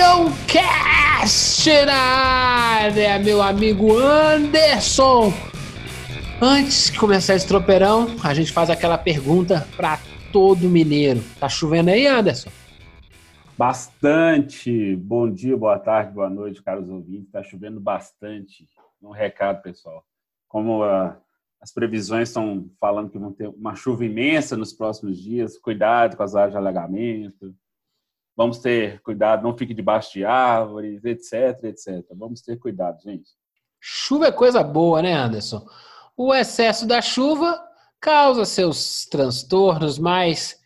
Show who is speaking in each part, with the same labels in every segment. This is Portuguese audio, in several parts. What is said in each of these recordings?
Speaker 1: Tropeirão Cast na área, meu amigo Anderson. Antes de começar esse tropeirão, a gente faz aquela pergunta para todo mineiro. Tá chovendo aí, Anderson?
Speaker 2: Bastante. Bom dia, boa tarde, boa noite, caros ouvintes. Tá chovendo bastante. Um recado, pessoal. Como uh, as previsões estão falando que vão ter uma chuva imensa nos próximos dias, cuidado com as áreas de alagamento. Vamos ter cuidado, não fique debaixo de árvores, etc, etc. Vamos ter cuidado, gente.
Speaker 1: Chuva é coisa boa, né, Anderson? O excesso da chuva causa seus transtornos, mas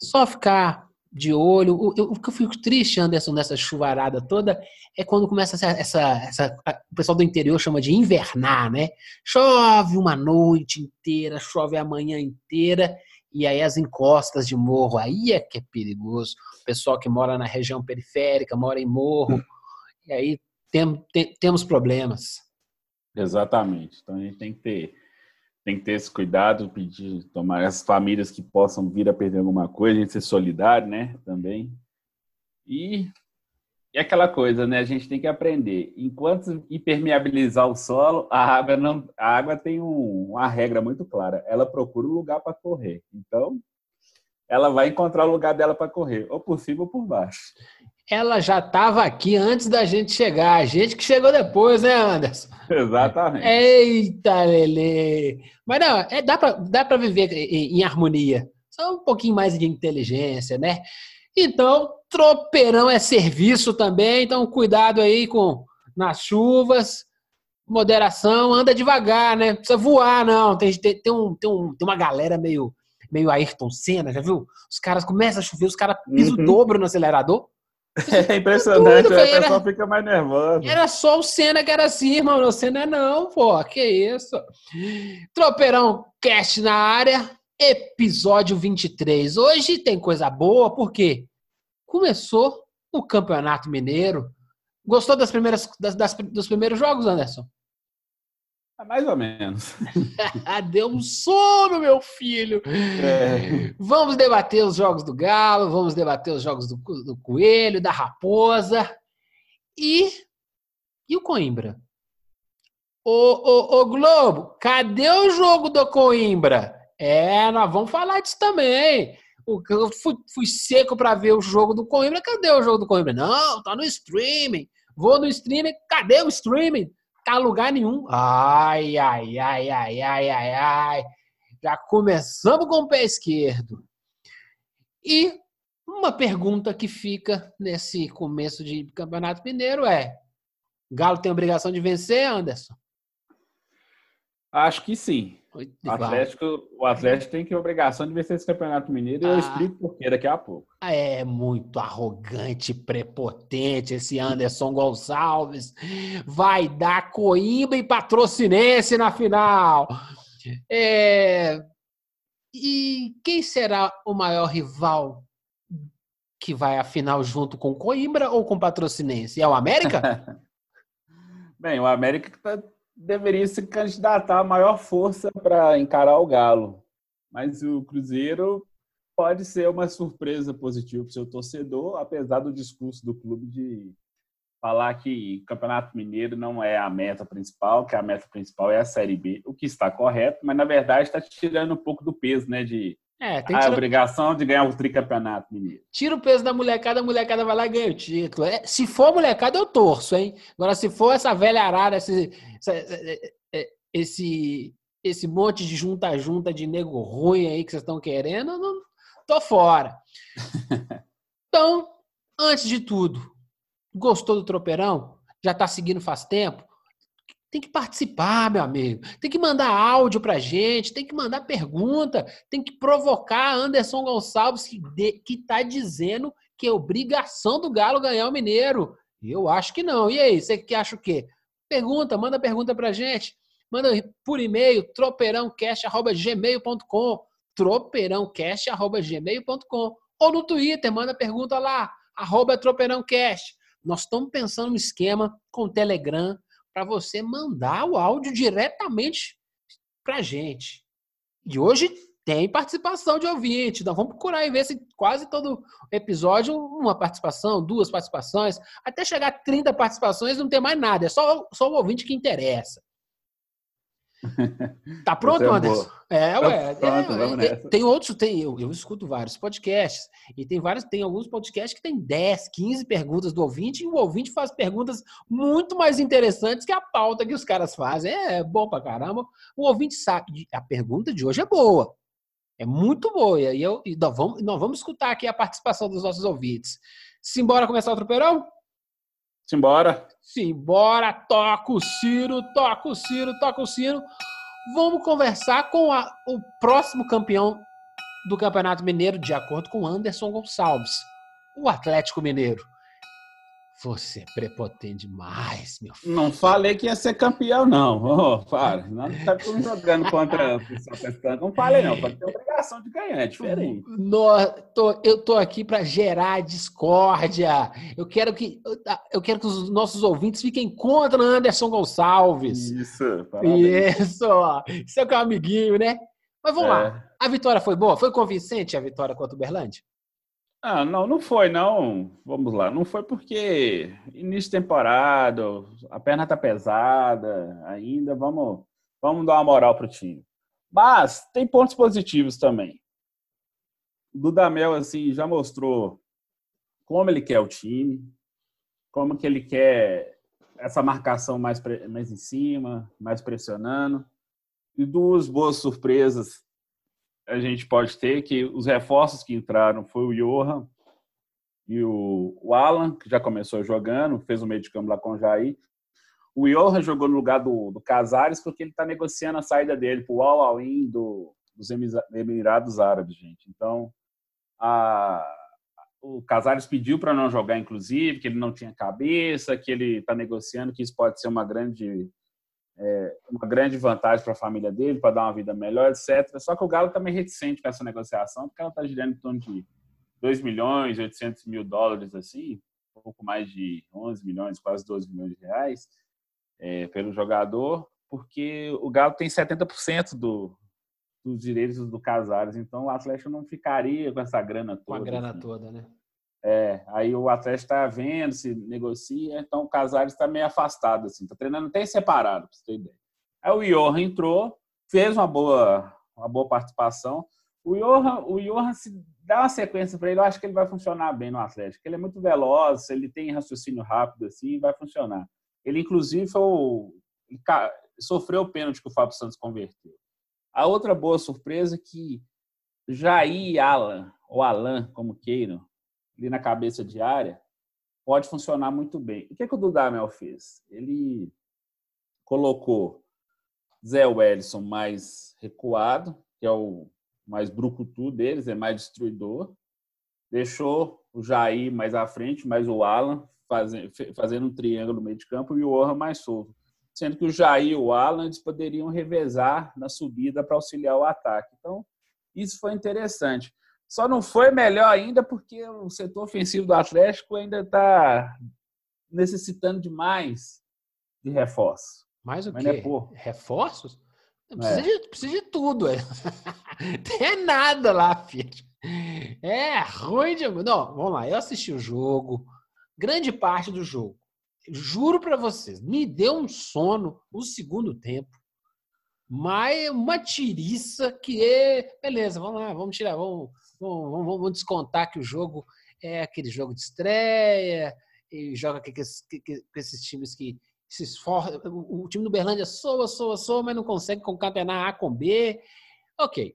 Speaker 1: só ficar de olho. O, o, que eu fico triste, Anderson, nessa chuvarada toda, é quando começa essa, essa, essa, O pessoal do interior chama de invernar, né? Chove uma noite inteira, chove a manhã inteira, e aí as encostas de morro, aí é que é perigoso. O pessoal que mora na região periférica, mora em morro, e aí tem, tem, temos problemas.
Speaker 2: Exatamente. Então a gente tem que ter, tem que ter esse cuidado, pedir, tomar as famílias que possam vir a perder alguma coisa, a gente ser solidário, né? Também. E, e aquela coisa, né? A gente tem que aprender. Enquanto impermeabilizar o solo, a água não, a água tem um, uma regra muito clara. Ela procura um lugar para correr. Então, ela vai encontrar o lugar dela para correr, ou por cima ou por baixo.
Speaker 1: Ela já estava aqui antes da gente chegar, a gente que chegou depois, né, Anderson?
Speaker 2: Exatamente.
Speaker 1: Eita, Lele! Mas não, é, dá para dá viver em, em harmonia. Só um pouquinho mais de inteligência, né? Então, tropeirão é serviço também, então cuidado aí com nas chuvas, moderação, anda devagar, né? Não precisa voar, não. Tem, tem, tem, um, tem, um, tem uma galera meio meio Ayrton Senna, já viu? Os caras começam a chover, os caras pisam uhum. o dobro no acelerador.
Speaker 2: É impressionante, tudo, a pessoa fica mais nervosa.
Speaker 1: Era só o Senna que era assim, irmão. O Senna não, pô, que isso. Tropeirão Cast na área, episódio 23. Hoje tem coisa boa, porque começou o Campeonato Mineiro. Gostou das primeiras, das, das dos primeiros jogos, Anderson?
Speaker 2: É mais ou menos.
Speaker 1: Deu um sono, meu filho. É. Vamos debater os jogos do Galo, vamos debater os jogos do, do Coelho, da Raposa e e o Coimbra. Ô, ô, ô Globo, cadê o jogo do Coimbra? É, nós vamos falar disso também. Eu fui, fui seco para ver o jogo do Coimbra. Cadê o jogo do Coimbra? Não, tá no streaming. Vou no streaming. Cadê o streaming? tá lugar nenhum. Ai, ai, ai, ai, ai, ai, ai. Já começamos com o pé esquerdo. E uma pergunta que fica nesse começo de Campeonato Mineiro é: Galo tem obrigação de vencer, Anderson?
Speaker 2: Acho que sim. O Atlético, o Atlético tem que obrigação de vencer esse Campeonato Mineiro e ah, eu explico por quê daqui a pouco.
Speaker 1: É muito arrogante, prepotente esse Anderson Gonçalves. Vai dar Coimbra e Patrocinense na final. É... E quem será o maior rival que vai à final junto com Coimbra ou com Patrocinense? É o América?
Speaker 2: Bem, o América está deveria se candidatar a maior força para encarar o Galo. Mas o Cruzeiro pode ser uma surpresa positiva para o seu torcedor, apesar do discurso do clube de falar que Campeonato Mineiro não é a meta principal, que a meta principal é a Série B, o que está correto, mas na verdade está tirando um pouco do peso, né, de é, tem a obrigação de ganhar o tricampeonato mineiro.
Speaker 1: Tira o peso da molecada, a molecada vai lá e ganha o título. É, se for molecada, eu torço, hein? Agora, se for essa velha arara, esse, esse, esse monte de junta-junta de nego ruim aí que vocês estão querendo, não, tô fora. então, antes de tudo, gostou do tropeirão? Já tá seguindo faz tempo? Tem que participar, meu amigo. Tem que mandar áudio pra gente, tem que mandar pergunta, tem que provocar Anderson Gonçalves, que, de, que tá dizendo que é obrigação do Galo ganhar o Mineiro. Eu acho que não. E aí, você que acha o quê? Pergunta, manda pergunta pra gente. Manda por e-mail, tropeirãocast.gmail.com tropeirãocast.gmail.com ou no Twitter, manda pergunta lá, arroba tropeirãocast. Nós estamos pensando no esquema com o Telegram, para você mandar o áudio diretamente para a gente. E hoje tem participação de ouvinte. Então vamos procurar e ver se quase todo episódio uma participação, duas participações, até chegar a 30 participações não tem mais nada, é só, só o ouvinte que interessa. Tá pronto, é Anderson? É, ué. Pronto, é, é, tem outros, tem, eu, eu escuto vários podcasts, e tem vários, tem alguns podcasts que tem 10, 15 perguntas do ouvinte, e o ouvinte faz perguntas muito mais interessantes que a pauta que os caras fazem. É bom pra caramba. O ouvinte sabe, a pergunta de hoje é boa. É muito boa. E, eu, e nós, vamos, nós vamos escutar aqui a participação dos nossos ouvintes. Simbora começar o tropeirão?
Speaker 2: Simbora.
Speaker 1: Simbora, toca o Ciro, toca o Ciro, toca o Ciro. Vamos conversar com a, o próximo campeão do Campeonato Mineiro, de acordo com Anderson Gonçalves, o Atlético Mineiro. Você é prepotente demais, meu
Speaker 2: filho. Não falei que ia ser campeão, não. Oh, para. Não estamos jogando contra o pessoal Não falei, não. Pode ter obrigação de ganhar, é diferente.
Speaker 1: No, tô, eu tô aqui para gerar discórdia. Eu quero que eu quero que os nossos ouvintes fiquem contra Anderson Gonçalves.
Speaker 2: Isso,
Speaker 1: parabéns. Isso, isso é o amiguinho, né? Mas vamos é. lá. A vitória foi boa? Foi convincente a vitória contra o Berlândia?
Speaker 2: Ah, não, não foi, não. Vamos lá. Não foi porque início de temporada, a perna tá pesada ainda. Vamos, vamos dar uma moral pro time. Mas tem pontos positivos também. O Dudamel, assim, já mostrou como ele quer o time, como que ele quer essa marcação mais, mais em cima, mais pressionando. E duas boas surpresas a gente pode ter que os reforços que entraram foi o Johan e o, o Alan, que já começou jogando, fez o meio de campo lá com o Jair. O Johan jogou no lugar do, do Casares porque ele está negociando a saída dele para o Al do, dos Emirados Árabes, gente. Então, a, o Casares pediu para não jogar, inclusive, que ele não tinha cabeça, que ele está negociando, que isso pode ser uma grande é, uma grande vantagem para a família dele, para dar uma vida melhor, etc. Só que o Galo está meio reticente com essa negociação, porque ela está girando em torno de 2 milhões, 800 mil dólares, assim, um pouco mais de 11 milhões, quase 12 milhões de reais é, pelo jogador, porque o Galo tem 70% do, dos direitos do Casares, então o Atlético não ficaria com essa grana toda.
Speaker 1: Com a grana assim. toda, né?
Speaker 2: É, aí o Atlético está vendo, se negocia, então o Casares está meio afastado, assim, está treinando até separado, para você ter ideia. Aí o Johan entrou, fez uma boa, uma boa participação. O Johan, o Johan, se dá uma sequência para ele, eu acho que ele vai funcionar bem no Atlético. Ele é muito veloz, ele tem raciocínio rápido, assim, vai funcionar. Ele, inclusive, foi o, ele sofreu o pênalti que o Fábio Santos converteu. A outra boa surpresa é que Jair Alan, ou Alan, como queiram, ali na cabeça de área, pode funcionar muito bem. O que, é que o Dudamel fez? Ele colocou Zé Wellison mais recuado, que é o mais brucutu deles, é mais destruidor. Deixou o Jair mais à frente, mais o Alan fazendo, fazendo um triângulo no meio de campo e o Orra mais solto. Sendo que o Jair e o Alan eles poderiam revezar na subida para auxiliar o ataque. Então, isso foi interessante. Só não foi melhor ainda porque o setor ofensivo do Atlético ainda está necessitando de mais de reforço.
Speaker 1: Mais o Mas quê? É Reforços? Precisa, é. de, precisa de tudo. É. Nada lá, filho. É ruim de. Não, vamos lá. Eu assisti o jogo, grande parte do jogo. Juro para vocês, me deu um sono o segundo tempo. Mas uma tiriça que é. Beleza, vamos lá, vamos tirar, vamos vamos, vamos descontar que o jogo é aquele jogo de estreia e joga com esses, com esses times que se esforçam. O time do Berlândia soa, soa, soa, mas não consegue concatenar A com B. Ok.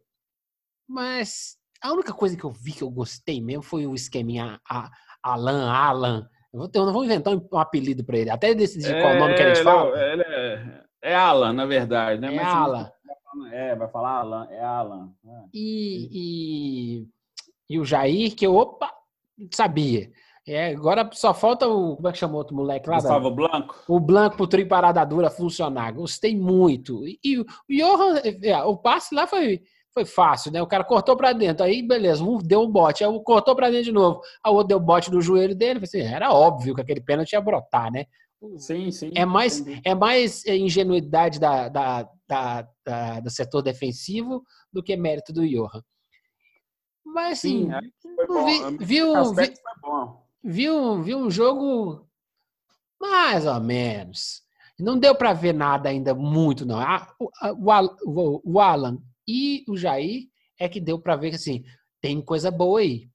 Speaker 1: Mas a única coisa que eu vi que eu gostei mesmo foi o esqueminha Alan, Alan. Eu, vou ter, eu não vou inventar um apelido para ele. Até decidir é, qual nome que a gente fala.
Speaker 2: Ele é, É Alan, na verdade, né?
Speaker 1: É Mas, Alan.
Speaker 2: É, vai falar Alan, é Alan. É.
Speaker 1: E, e, e o Jair, que eu, opa, sabia. É, agora só falta o. Como é que chamou outro moleque lá?
Speaker 2: Gustavo Blanco.
Speaker 1: O Blanco pro trio parada dura funcionar. Gostei muito. E, e o Johan, é, o passe lá foi, foi fácil, né? O cara cortou para dentro. Aí, beleza, um deu um bote. Aí cortou para dentro de novo. Aí o outro deu bote no joelho dele. Assim, era óbvio que aquele pênalti ia brotar, né?
Speaker 2: Sim, sim.
Speaker 1: É mais, é mais ingenuidade da, da, da, da, do setor defensivo do que mérito do Johan. Mas assim, sim, vi, viu, vi, viu, viu um jogo mais ou menos. Não deu para ver nada ainda muito, não. Ah, o, o, o, Alan e o Jair é que deu para ver que assim, tem coisa boa aí.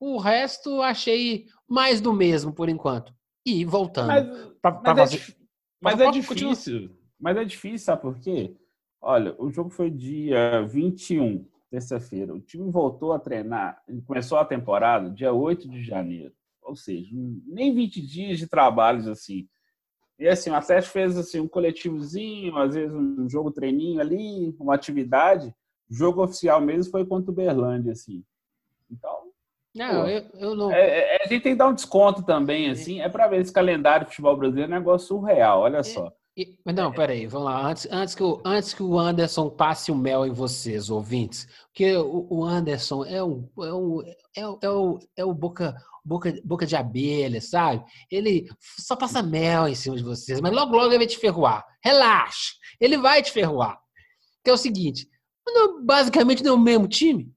Speaker 1: O resto achei mais do mesmo por enquanto. E voltando.
Speaker 2: Mas, pra mas, é fazer... é, mas é, difícil. Mas é difícil, sabe por quê? Olha, o jogo foi dia 21, terça-feira. O time voltou a treinar, começou a temporada dia 8 de janeiro. Ou seja, nem 20 dias de trabalhos assim. E assim, o Atlético fez assim, um coletivozinho, às vezes um jogo treininho ali, uma atividade. O jogo oficial mesmo foi contra o Berlândia, assim. Então.
Speaker 1: Não, pô, eu, eu não.
Speaker 2: É, é, a gente tem que dar um desconto também, assim. É para ver esse calendário de futebol brasileiro é um negócio surreal, olha só.
Speaker 1: E, mas não, peraí, vamos lá. Antes, antes, que o, antes que o Anderson passe o mel em vocês, ouvintes, porque o, o Anderson é um, é, um, é, é, o, é o boca, boca, boca de abelha, sabe? Ele só passa mel em cima de vocês, mas logo, logo ele vai te ferroar. Relaxa, ele vai te ferroar. Que é o seguinte, basicamente não é o mesmo time.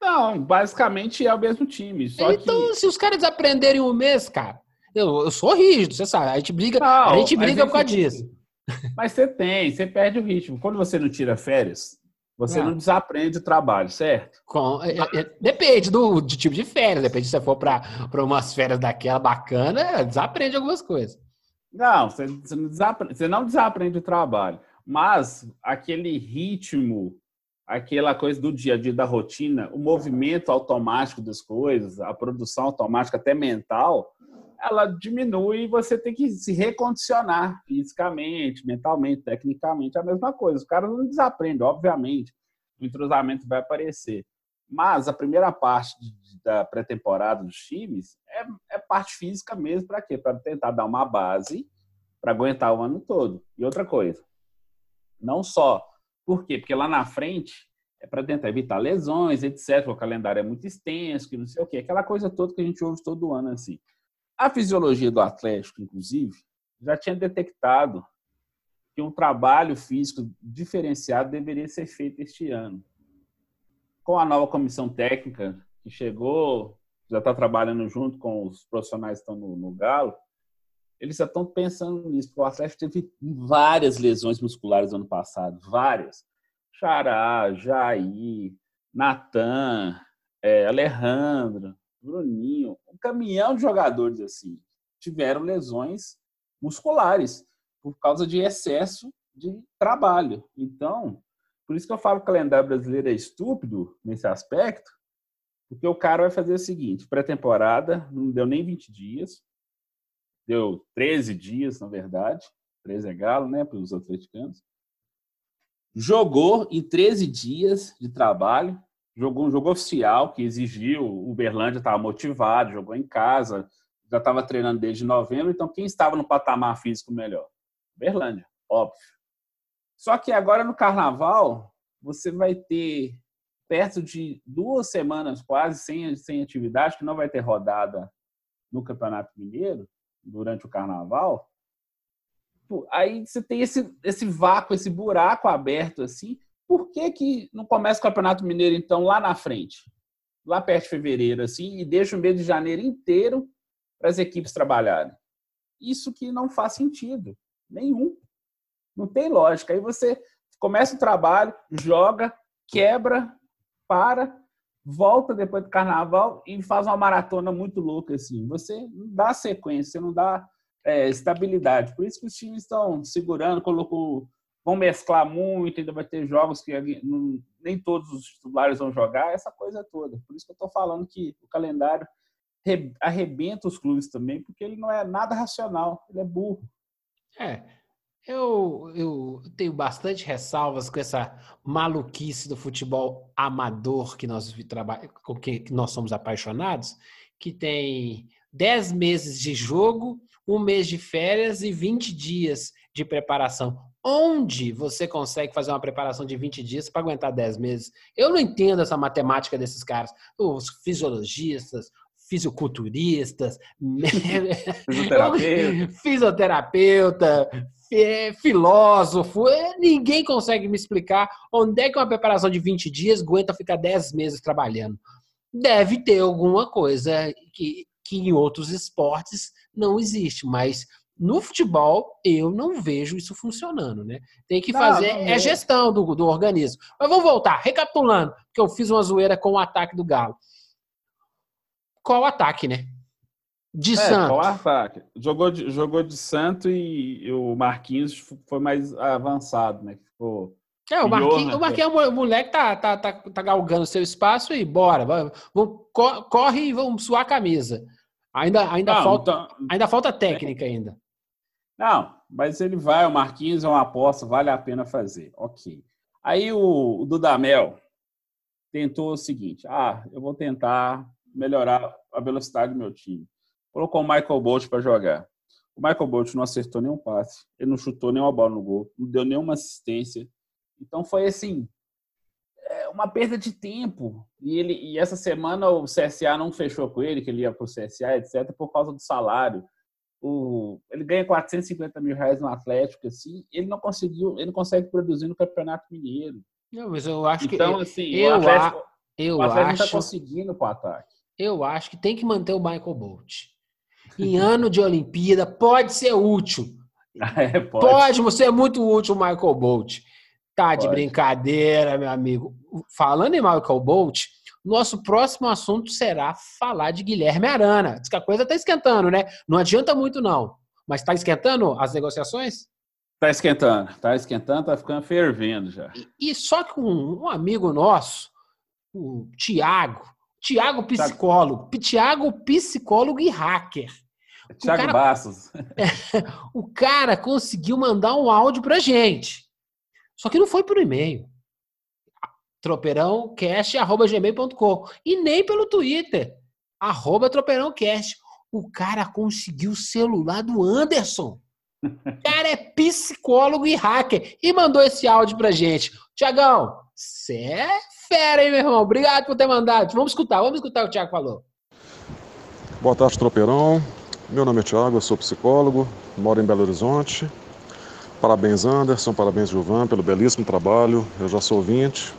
Speaker 2: Não, basicamente é o mesmo time.
Speaker 1: então,
Speaker 2: que...
Speaker 1: se os caras aprenderem um mês, cara, eu, eu sou rígido, você sabe. A gente briga, não, a gente briga por causa disso.
Speaker 2: Mas você tem, você perde o ritmo. Quando você não tira férias, você não, não desaprende o trabalho, certo?
Speaker 1: Com, é, é, depende do, do, tipo de férias. Depende se você for para umas férias daquela bacana, desaprende algumas coisas.
Speaker 2: Não, você, você, não desaprende, você não desaprende o trabalho. Mas aquele ritmo, aquela coisa do dia a dia, da rotina, o movimento automático das coisas, a produção automática, até mental, ela diminui e você tem que se recondicionar fisicamente, mentalmente, tecnicamente, a mesma coisa. Os caras não desaprendem, obviamente, o entrosamento vai aparecer. Mas a primeira parte da pré-temporada dos times é, é, parte física mesmo, para quê? Para tentar dar uma base para aguentar o ano todo. E outra coisa, não só. Por quê? Porque lá na frente é para tentar evitar lesões, etc. O calendário é muito extenso, que não sei o quê. Aquela coisa toda que a gente ouve todo ano assim. A fisiologia do Atlético, inclusive, já tinha detectado que um trabalho físico diferenciado deveria ser feito este ano. Com a nova comissão técnica que chegou, já está trabalhando junto com os profissionais que estão no, no Galo, eles já estão pensando nisso, porque o Atlético teve várias lesões musculares no ano passado, várias. Xará, Jair, Natan, é, Alejandro, Bruninho, um caminhão de jogadores assim tiveram lesões musculares por causa de excesso de trabalho. Então, por isso que eu falo que o calendário brasileiro é estúpido nesse aspecto, porque o cara vai fazer o seguinte: pré-temporada, não deu nem 20 dias, deu 13 dias, na verdade. 13 é galo, né, para os atleticanos. Jogou em 13 dias de trabalho, jogou um jogo oficial que exigiu, o Uberlândia estava motivado, jogou em casa, já estava treinando desde novembro, então quem estava no patamar físico melhor? Uberlândia, óbvio. Só que agora no carnaval, você vai ter perto de duas semanas quase sem, sem atividade, que não vai ter rodada no Campeonato Mineiro durante o carnaval. Aí você tem esse, esse vácuo, esse buraco aberto assim, por que, que não começa o Campeonato Mineiro, então, lá na frente? Lá perto de fevereiro, assim, e deixa o mês de janeiro inteiro para as equipes trabalharem? Isso que não faz sentido. Nenhum. Não tem lógica. Aí você começa o trabalho, joga, quebra, para, volta depois do carnaval e faz uma maratona muito louca assim. Você não dá sequência, não dá é, estabilidade. Por isso que os times estão segurando, colocou vão mesclar muito, ainda vai ter jogos que nem todos os titulares vão jogar, essa coisa toda. Por isso que eu estou falando que o calendário arrebenta os clubes também, porque ele não é nada racional, ele é burro.
Speaker 1: É. Eu, eu tenho bastante ressalvas com essa maluquice do futebol amador que nós, com que nós somos apaixonados, que tem 10 meses de jogo, um mês de férias e 20 dias de preparação. Onde você consegue fazer uma preparação de 20 dias para aguentar 10 meses? Eu não entendo essa matemática desses caras. Os fisiologistas, fisiculturistas, fisioterapeuta, fisioterapeuta filósofo, é, ninguém consegue me explicar onde é que uma preparação de 20 dias aguenta ficar 10 meses trabalhando. Deve ter alguma coisa que, que em outros esportes não existe, mas no futebol eu não vejo isso funcionando, né? Tem que fazer não, não é gestão do, do organismo. Mas vamos voltar, recapitulando, porque eu fiz uma zoeira com o ataque do Galo. Qual ataque, né? De é?
Speaker 2: Jogou de, jogou de Santo e, o Marquinhos foi mais avançado, né? Ficou
Speaker 1: é, o Marquinhos, o Marquinhos é o moleque tá, tá, tá, tá galgando seu espaço e bora. Vamos, corre e vamos suar a camisa. Ainda, ainda, não, falta, então, ainda falta técnica ainda.
Speaker 2: Não, mas ele vai, o Marquinhos é uma aposta, vale a pena fazer. Ok. Aí o, o Dudamel tentou o seguinte: ah, eu vou tentar melhorar a velocidade do meu time colocou o Michael Bolt para jogar. O Michael Bolt não acertou nenhum passe, ele não chutou nenhuma bola no gol, não deu nenhuma assistência. Então foi assim, é uma perda de tempo. E, ele, e essa semana o CSA não fechou com ele, que ele ia para o CSA, etc., por causa do salário. O, ele ganha 450 mil reais no Atlético, assim, ele não conseguiu, ele não consegue produzir no Campeonato Mineiro.
Speaker 1: Não, mas eu acho
Speaker 2: então,
Speaker 1: que.
Speaker 2: assim, eu, o Atlético,
Speaker 1: eu
Speaker 2: o Atlético
Speaker 1: acho,
Speaker 2: está conseguindo para o ataque.
Speaker 1: Eu acho que tem que manter o Michael Bolt em ano de Olimpíada, pode ser útil. É, pode. pode você é muito útil, Michael Bolt. Tá pode. de brincadeira, meu amigo. Falando em Michael Bolt, nosso próximo assunto será falar de Guilherme Arana. Diz que a coisa tá esquentando, né? Não adianta muito, não. Mas tá esquentando as negociações?
Speaker 2: Tá esquentando, tá esquentando, tá ficando fervendo já.
Speaker 1: E, e só que um, um amigo nosso, o Tiago, Tiago psicólogo, Tiago psicólogo e hacker.
Speaker 2: Tiago cara, Bassos.
Speaker 1: o cara conseguiu mandar um áudio pra gente. Só que não foi por e-mail. tropeirãocast.gmail.com e nem pelo Twitter. Arroba tropeirãocast. O cara conseguiu o celular do Anderson. O cara é psicólogo e hacker. E mandou esse áudio pra gente. Tiagão, você é fera, hein, meu irmão? Obrigado por ter mandado. Vamos escutar, vamos escutar o que o Tiago falou.
Speaker 3: Boa tarde, tropeirão. Meu nome é Tiago, eu sou psicólogo, moro em Belo Horizonte. Parabéns, Anderson, parabéns, Gilvan, pelo belíssimo trabalho. Eu já sou ouvinte,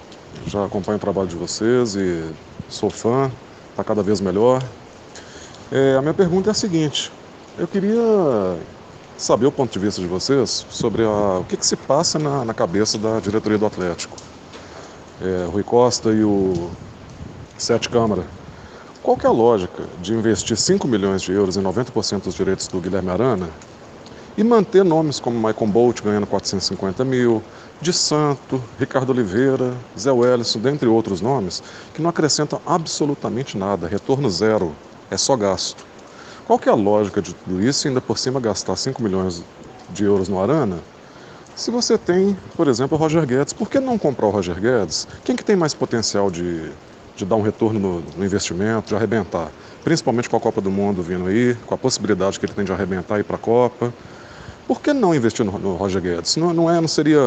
Speaker 3: já acompanho o trabalho de vocês e sou fã, está cada vez melhor. É, a minha pergunta é a seguinte: eu queria saber o ponto de vista de vocês sobre a, o que, que se passa na, na, cabeça da diretoria do Atlético. É, Rui Costa e o Sete Câmara qual é a lógica de investir 5 milhões de euros em 90% dos direitos do Guilherme Arana e manter nomes como Michael Bolt ganhando 450 mil, de Santo, Ricardo Oliveira, Zé Wellison, dentre outros nomes, que não acrescentam absolutamente nada, retorno zero, é só gasto. Qual que é a lógica de tudo isso e ainda por cima gastar 5 milhões de euros no Arana? Se você tem, por exemplo, o Roger Guedes, por que não comprar o Roger Guedes? Quem que tem mais potencial de de dar um retorno no, no, investimento, de arrebentar. Principalmente com a Copa do Mundo vindo aí, com a possibilidade que ele tem de arrebentar e ir para a Copa. Por que não investir no, no Roger Guedes? Não, não, é, não seria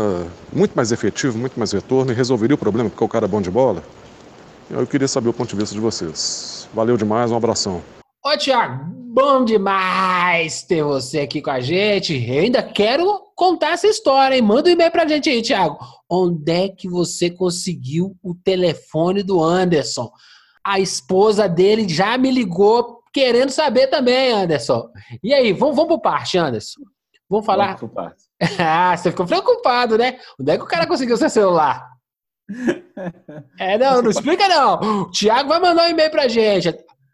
Speaker 3: muito mais efetivo, muito mais retorno e resolveria o problema porque o cara é bom de bola? Eu queria saber o ponto de vista de vocês. Valeu demais, um abração.
Speaker 1: Ô, Tiago, bom demais ter você aqui com a gente. Eu ainda quero contar essa história, hein? Manda um e-mail pra gente aí, Tiago. Onde é que você conseguiu o telefone do Anderson? A esposa dele já me ligou querendo saber também, Anderson. E aí, vamos, vamos por parte, Anderson. Vamos falar. Vamos por parte. ah, você ficou preocupado, né? Onde é que o cara conseguiu seu celular? É, não, não explica não. O Thiago vai mandar um e-mail pra gente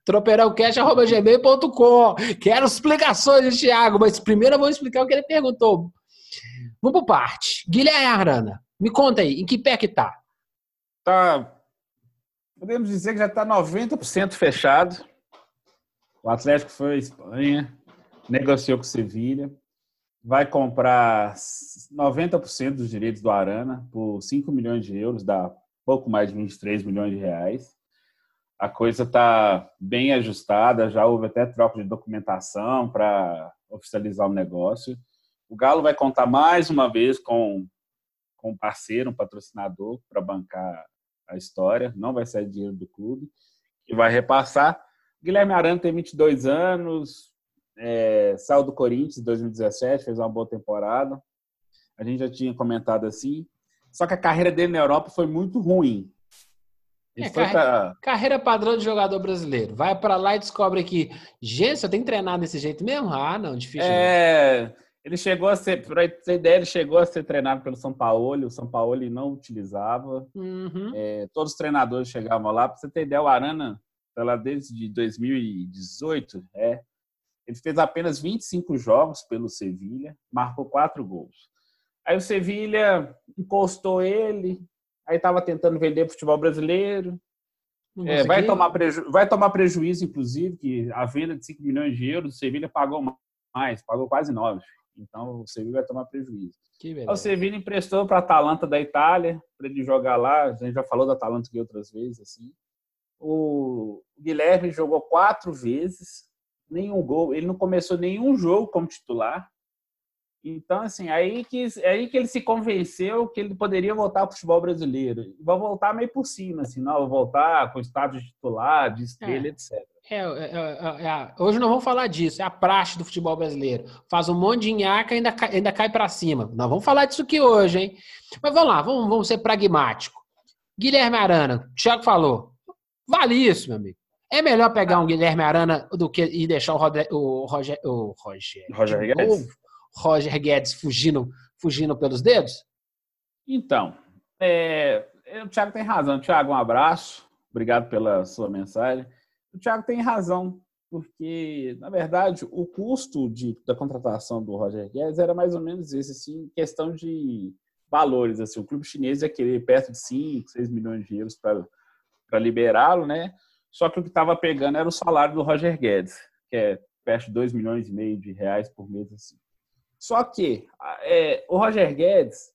Speaker 1: tropeirãocast.gmail.com. Quero explicações de Thiago, mas primeiro eu vou explicar o que ele perguntou. Vamos por parte. Guilherme Arana, me conta aí, em que pé que tá?
Speaker 2: Tá. Podemos dizer que já está 90% fechado. O Atlético foi à Espanha, negociou com o Sevilha. vai comprar 90% dos direitos do Arana por 5 milhões de euros, dá pouco mais de 23 milhões de reais. A coisa está bem ajustada, já houve até troca de documentação para oficializar o negócio. O Galo vai contar mais uma vez com, com um parceiro, um patrocinador para bancar a história, não vai sair dinheiro do clube, e vai repassar. Guilherme Arana tem 22 anos, é, saiu do Corinthians em 2017, fez uma boa temporada. A gente já tinha comentado assim. Só que a carreira dele na Europa foi muito ruim.
Speaker 1: É, carreira, pra... carreira, padrão de jogador brasileiro. Vai para lá e descobre que, gente, você tem treinado desse jeito mesmo? Ah, não, difícil.
Speaker 2: É, ele chegou a ser, para ter ideia, ele chegou a ser treinado pelo São Paulo. O São Paulo não utilizava. Uhum. É, todos os treinadores chegavam lá. Para você ter ideia, o Arana, tá lá desde 2018, é, ele fez apenas 25 jogos pelo Sevilha, marcou quatro gols. Aí o Sevilha encostou ele, aí estava tentando vender futebol brasileiro. É, vai, tomar preju... vai tomar prejuízo, inclusive, que a venda de 5 milhões de euros, o Sevilha pagou mais, pagou quase 9. Então o Sevilha vai tomar prejuízo. o Sevilha emprestou para a Atalanta da Itália, para ele jogar lá. A gente já falou da Atalanta aqui outras vezes. assim. O Guilherme jogou quatro vezes, nenhum gol. Ele não começou nenhum jogo como titular. Então, assim, aí que, aí que ele se convenceu que ele poderia voltar ao futebol brasileiro. Vai voltar meio por cima, assim, não, vou voltar com status de titular, de estrela, é. etc.
Speaker 1: É, é, é, é, hoje não vamos falar disso, é a praxe do futebol brasileiro. Faz um monte de nhaca e ainda, cai, ainda cai para cima. Não vamos falar disso aqui hoje, hein? Mas vamos lá, vamos, vamos ser pragmáticos. Guilherme Arana, o Thiago falou. Vale isso, meu amigo. É melhor pegar um Guilherme Arana do que e deixar o, Roger, o Roger, o Roger,
Speaker 2: Roger Guedes.
Speaker 1: Roger Guedes fugindo, fugindo pelos dedos?
Speaker 2: Então, é, o Thiago tem razão. Thiago, um abraço. Obrigado pela sua mensagem. O Thiago tem razão, porque, na verdade, o custo de, da contratação do Roger Guedes era mais ou menos esse, assim, questão de valores. Assim, o clube chinês ia querer perto de 5, 6 milhões de euros para liberá-lo, né? Só que o que estava pegando era o salário do Roger Guedes, que é perto de 2 milhões e meio de reais por mês. Assim. Só que é, o Roger Guedes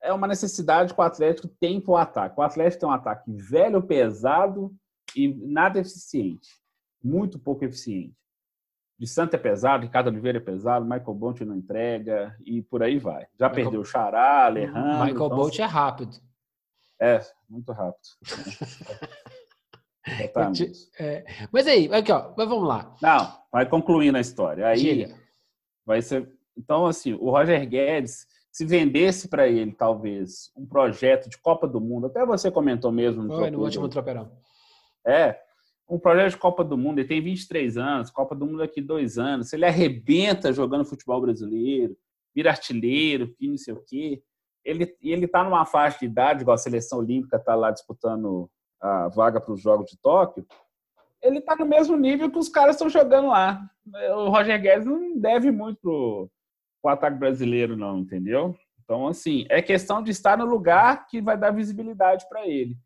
Speaker 2: é uma necessidade que o Atlético tem para o ataque. O Atlético tem um ataque velho, pesado e nada eficiente. Muito pouco eficiente. De Santa é pesado, Ricardo Oliveira é pesado, Michael Bolt não entrega e por aí vai. Já Michael... perdeu o Xará, Alejandro.
Speaker 1: Michael então, Bolt é rápido.
Speaker 2: É, muito rápido.
Speaker 1: é, mas aí, aqui, ó, mas vamos lá.
Speaker 2: Não, vai concluindo a história. Aí Diga. vai ser então, assim, o Roger Guedes, se vendesse para ele, talvez, um projeto de Copa do Mundo, até você comentou mesmo
Speaker 1: no, Foi, no último tropeirão.
Speaker 2: É, um projeto de Copa do Mundo, ele tem 23 anos, Copa do Mundo daqui dois anos, se ele arrebenta jogando futebol brasileiro, vira artilheiro, que não sei o quê, ele ele está numa faixa de idade, igual a seleção olímpica está lá disputando a vaga para os Jogos de Tóquio, ele está no mesmo nível que os caras estão jogando lá. O Roger Guedes não deve muito pro o ataque brasileiro, não, entendeu? Então, assim, é questão de estar no lugar que vai dar visibilidade para ele.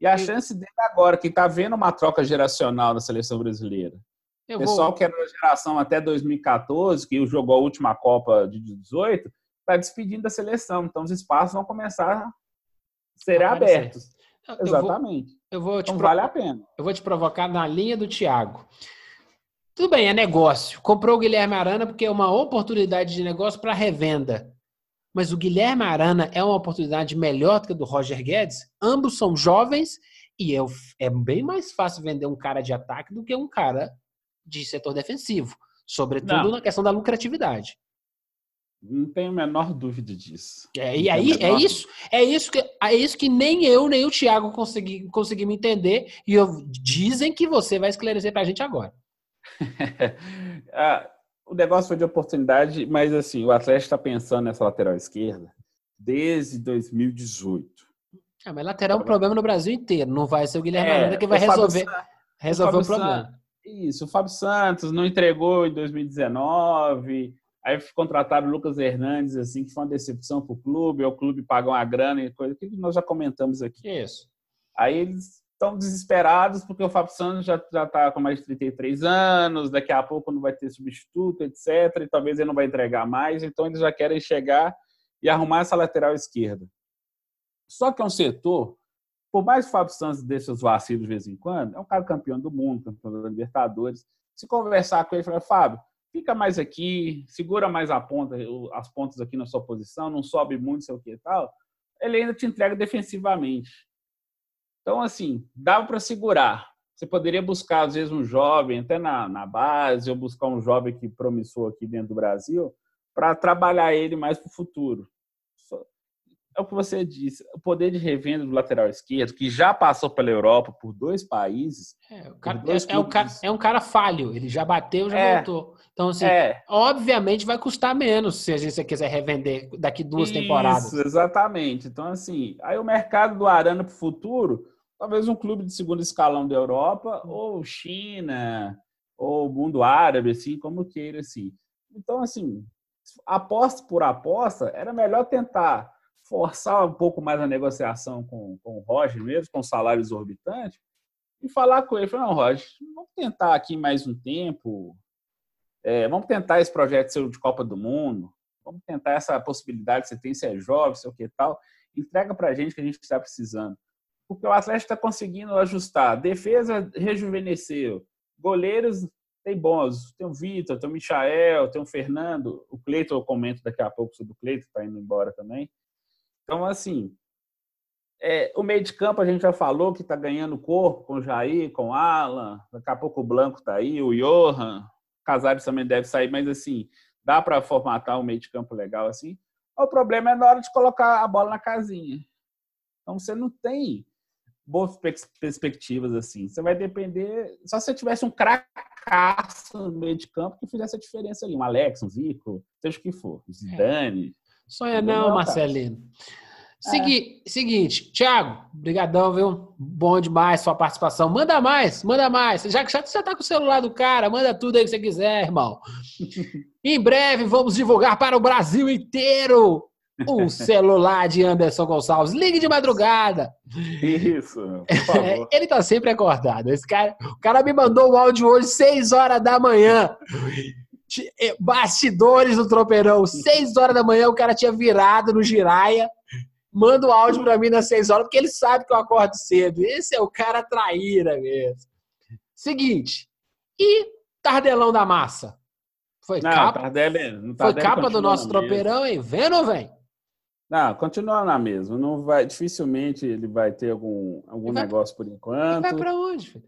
Speaker 2: E a chance dele agora, que está vendo uma troca geracional na seleção brasileira. O pessoal vou... que era da geração até 2014, que jogou a última Copa de 18, está despedindo da seleção. Então, os espaços vão começar a serem abertos. Eu Exatamente.
Speaker 1: Vou, eu vou
Speaker 2: então, vale a pena.
Speaker 1: Eu vou te provocar na linha do Thiago. Tudo bem, é negócio. Comprou o Guilherme Arana porque é uma oportunidade de negócio para revenda. Mas o Guilherme Arana é uma oportunidade melhor do que a do Roger Guedes? Ambos são jovens e é, é bem mais fácil vender um cara de ataque do que um cara de setor defensivo. Sobretudo Não. na questão da lucratividade.
Speaker 2: Não tenho a menor dúvida disso.
Speaker 1: É, e aí é isso, é isso que é isso que nem eu nem o Thiago consegui, conseguimos entender e eu, dizem que você vai esclarecer para a gente agora.
Speaker 2: ah, o negócio foi de oportunidade, mas assim, o Atlético está pensando nessa lateral esquerda desde 2018.
Speaker 1: Ah, mas lateral é um problema no Brasil inteiro. Não vai ser o Guilherme é, Arana que vai resolver, resolver o, o problema. Santos,
Speaker 2: isso, o Fábio Santos não entregou em 2019. Aí contrataram o Lucas Hernandes, assim, que foi uma decepção para o clube. O clube pagou uma grana e coisa que nós já comentamos aqui.
Speaker 1: Isso.
Speaker 2: Aí eles estão desesperados porque o Fábio Santos já está com mais de 33 anos, daqui a pouco não vai ter substituto, etc. E talvez ele não vai entregar mais, então eles já querem chegar e arrumar essa lateral esquerda. Só que é um setor, por mais que o Fábio Santos deixe os vacilos de vez em quando, é um cara campeão do mundo, campeão da Libertadores. Se conversar com ele, falar, Fábio, fica mais aqui, segura mais a ponta, as pontas aqui na sua posição, não sobe muito, sei o que e tal, ele ainda te entrega defensivamente. Então, assim, dava para segurar. Você poderia buscar, às vezes, um jovem, até na, na base, ou buscar um jovem que promissou aqui dentro do Brasil, para trabalhar ele mais para o futuro. É o que você disse, o poder de revenda do lateral esquerdo, que já passou pela Europa por dois países.
Speaker 1: É, cara, dois é, é, um cara, é, um cara, falho, ele já bateu, já é, voltou. Então, assim, é. obviamente vai custar menos se a gente quiser revender daqui duas Isso, temporadas.
Speaker 2: Exatamente. Então, assim, aí o mercado do Arana para o futuro talvez um clube de segundo escalão da Europa, ou China, ou mundo árabe, assim, como queira, assim. Então, assim, aposta por aposta, era melhor tentar forçar um pouco mais a negociação com, com o Roger mesmo, com salário exorbitante, e falar com ele, falar, não, Roger, vamos tentar aqui mais um tempo, é, vamos tentar esse projeto seu de Copa do Mundo, vamos tentar essa possibilidade que você tem, se é jovem, sei o que tal, entrega pra gente que a gente está precisando porque o Atlético está conseguindo ajustar. Defesa rejuvenesceu. Goleiros tem bons. Tem o Vitor, tem o Michael, tem o Fernando. O Cleiton, eu comento daqui a pouco sobre o Cleiton, está indo embora também. Então, assim, é, o meio de campo a gente já falou que está ganhando corpo com o Jair, com o Alan. Daqui a pouco o Blanco está aí, o Johan. Casares também deve sair, mas assim, dá para formatar um meio de campo legal assim. O problema é na hora de colocar a bola na casinha. Então você não tem boas perspectivas assim. Você vai depender. Só se você tivesse um cracaço no meio de campo que fizesse a diferença ali. Um Alex, um Zico, seja o que for. É. Zidane. É.
Speaker 1: Sonha não, não Marcelino. Segui, é. Seguinte, Thiago, brigadão, viu? Bom demais sua participação. Manda mais, manda mais. Já que você tá com o celular do cara, manda tudo aí que você quiser, irmão. em breve vamos divulgar para o Brasil inteiro o celular de Anderson Gonçalves. Ligue de madrugada.
Speaker 2: Isso, por favor.
Speaker 1: Ele tá sempre acordado. Esse cara, o cara me mandou o áudio hoje, 6 horas da manhã. Eh, bastidores do tropeirão, 6 horas da manhã, o cara tinha virado no giraia. Manda o áudio pra mim nas 6 horas, porque ele sabe que eu acordo cedo. Esse é o cara traíra mesmo. Seguinte, e Tardelão da Massa? Foi não, capa, Tardelli, foi capa do nosso tropeirão, hein? Vem ou vem?
Speaker 2: Não, continua na mesma. Não vai, dificilmente ele vai ter algum, algum negócio por enquanto.
Speaker 1: vai para onde, filho?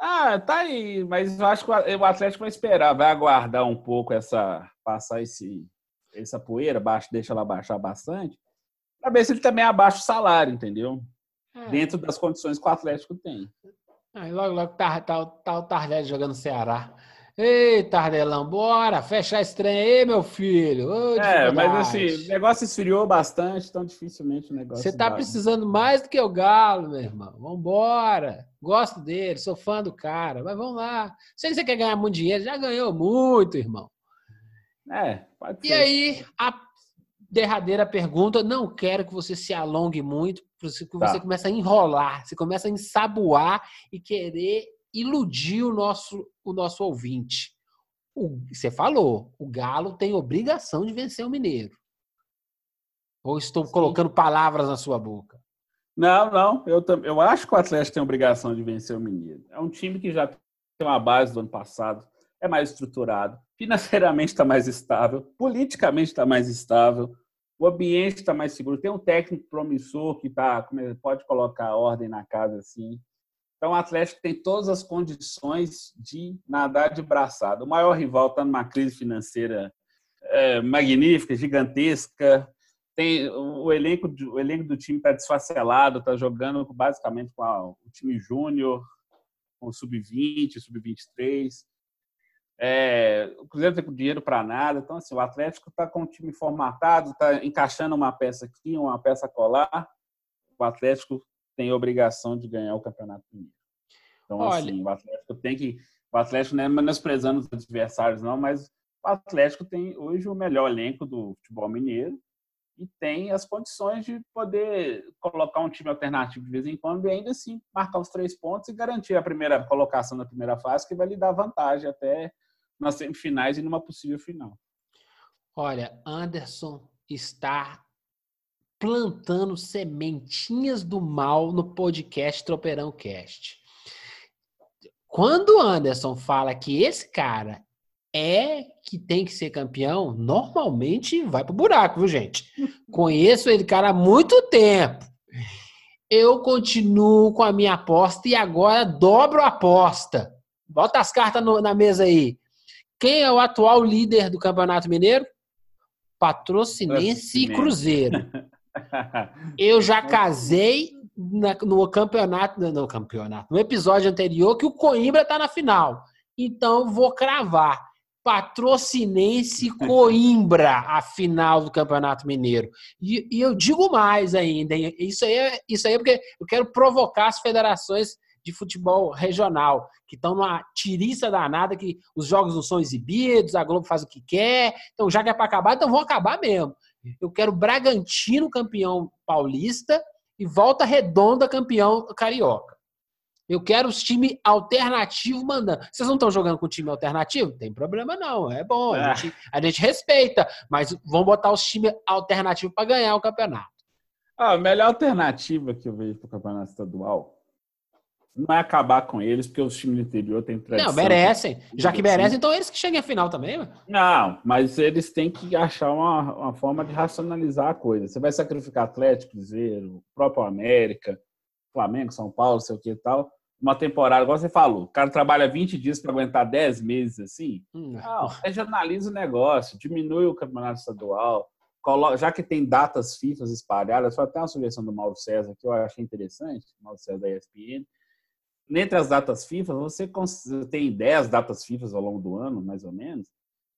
Speaker 2: Ah, tá aí, mas eu acho que o Atlético vai esperar, vai aguardar um pouco essa passar esse essa poeira, baixa, deixa ela baixar bastante, para ver se ele também abaixa o salário, entendeu? É. Dentro das condições que o Atlético tem.
Speaker 1: Ah, logo, logo tá, tá, tá o Tardelli jogando Ceará. Ei, Tardelão, bora, fecha esse trem aí, meu filho. Ô,
Speaker 2: é, mas assim, o negócio esfriou bastante, então dificilmente o negócio.
Speaker 1: Você tá precisando mais do que o Galo, meu irmão. Vambora. Gosto dele, sou fã do cara, mas vamos lá. Sei que você quer ganhar muito dinheiro, já ganhou muito, irmão.
Speaker 2: É, pode
Speaker 1: ser. E aí, a derradeira pergunta, não quero que você se alongue muito, porque tá. você começa a enrolar, você começa a ensaboar e querer iludir o nosso, o nosso ouvinte. O, você falou, o Galo tem obrigação de vencer o Mineiro. Ou estou Sim. colocando palavras na sua boca?
Speaker 2: Não, não. Eu, eu acho que o Atlético tem obrigação de vencer o Mineiro. É um time que já tem uma base do ano passado, é mais estruturado, financeiramente está mais estável, politicamente está mais estável, o ambiente está mais seguro. Tem um técnico promissor que tá, pode colocar ordem na casa assim. Então, o Atlético tem todas as condições de nadar de braçada. O maior rival está numa crise financeira é, magnífica, gigantesca. Tem o elenco, o elenco do time está desfacelado, está jogando basicamente com a, o time júnior, com o sub-20, sub-23. É, o Cruzeiro tem dinheiro para nada, então assim, o Atlético está com o time formatado, está encaixando uma peça aqui, uma peça colar. O Atlético tem a obrigação de ganhar o Campeonato Mineiro. Então, Olha... assim, o Atlético tem que. O Atlético não é menosprezando os adversários, não, mas o Atlético tem hoje o melhor elenco do futebol mineiro e tem as condições de poder colocar um time alternativo de vez em quando e ainda assim marcar os três pontos e garantir a primeira colocação na primeira fase, que vai lhe dar vantagem até nas semifinais e numa possível final.
Speaker 1: Olha, Anderson está plantando sementinhas do mal no podcast Tropeirão Cast. Quando o Anderson fala que esse cara é que tem que ser campeão, normalmente vai pro buraco, viu, gente? Conheço ele, cara, há muito tempo. Eu continuo com a minha aposta e agora dobro a aposta. Bota as cartas no, na mesa aí. Quem é o atual líder do Campeonato Mineiro? Patrocinense e Cruzeiro. Eu já casei na, no campeonato, no campeonato, no episódio anterior que o Coimbra tá na final. Então vou cravar. Patrocinense Coimbra, a final do Campeonato Mineiro. E, e, eu digo mais ainda, isso aí, é, isso aí é porque eu quero provocar as federações de futebol regional, que estão numa tiriça danada, que os jogos não são exibidos, a Globo faz o que quer, então já que é para acabar, então vão acabar mesmo. Eu quero Bragantino campeão paulista e Volta Redonda campeão carioca. Eu quero os times alternativos mandando. Vocês não estão jogando com time alternativo? Tem problema não, é bom. A, é. gente, a gente respeita, mas vamos botar os times alternativos para ganhar o campeonato.
Speaker 2: Ah, a melhor alternativa que eu vejo para o campeonato estadual não é acabar com eles, porque os times do interior têm tradição.
Speaker 1: Não, merecem. Já que merecem, então eles que cheguem à final também. Mano.
Speaker 2: Não, mas eles têm que achar uma, uma forma de racionalizar a coisa. Você vai sacrificar Atlético, Cruzeiro, próprio América, Flamengo, São Paulo, sei o que e tal. Uma temporada, igual você falou, o cara trabalha 20 dias para aguentar 10 meses assim. Hum. Não, regionaliza o negócio, diminui o campeonato estadual, já que tem datas FIFA espalhadas, foi até uma sugestão do Mauro César que eu achei interessante, Mauro César da ESPN. Entre as datas FIFA, você tem 10 datas FIFA ao longo do ano, mais ou menos.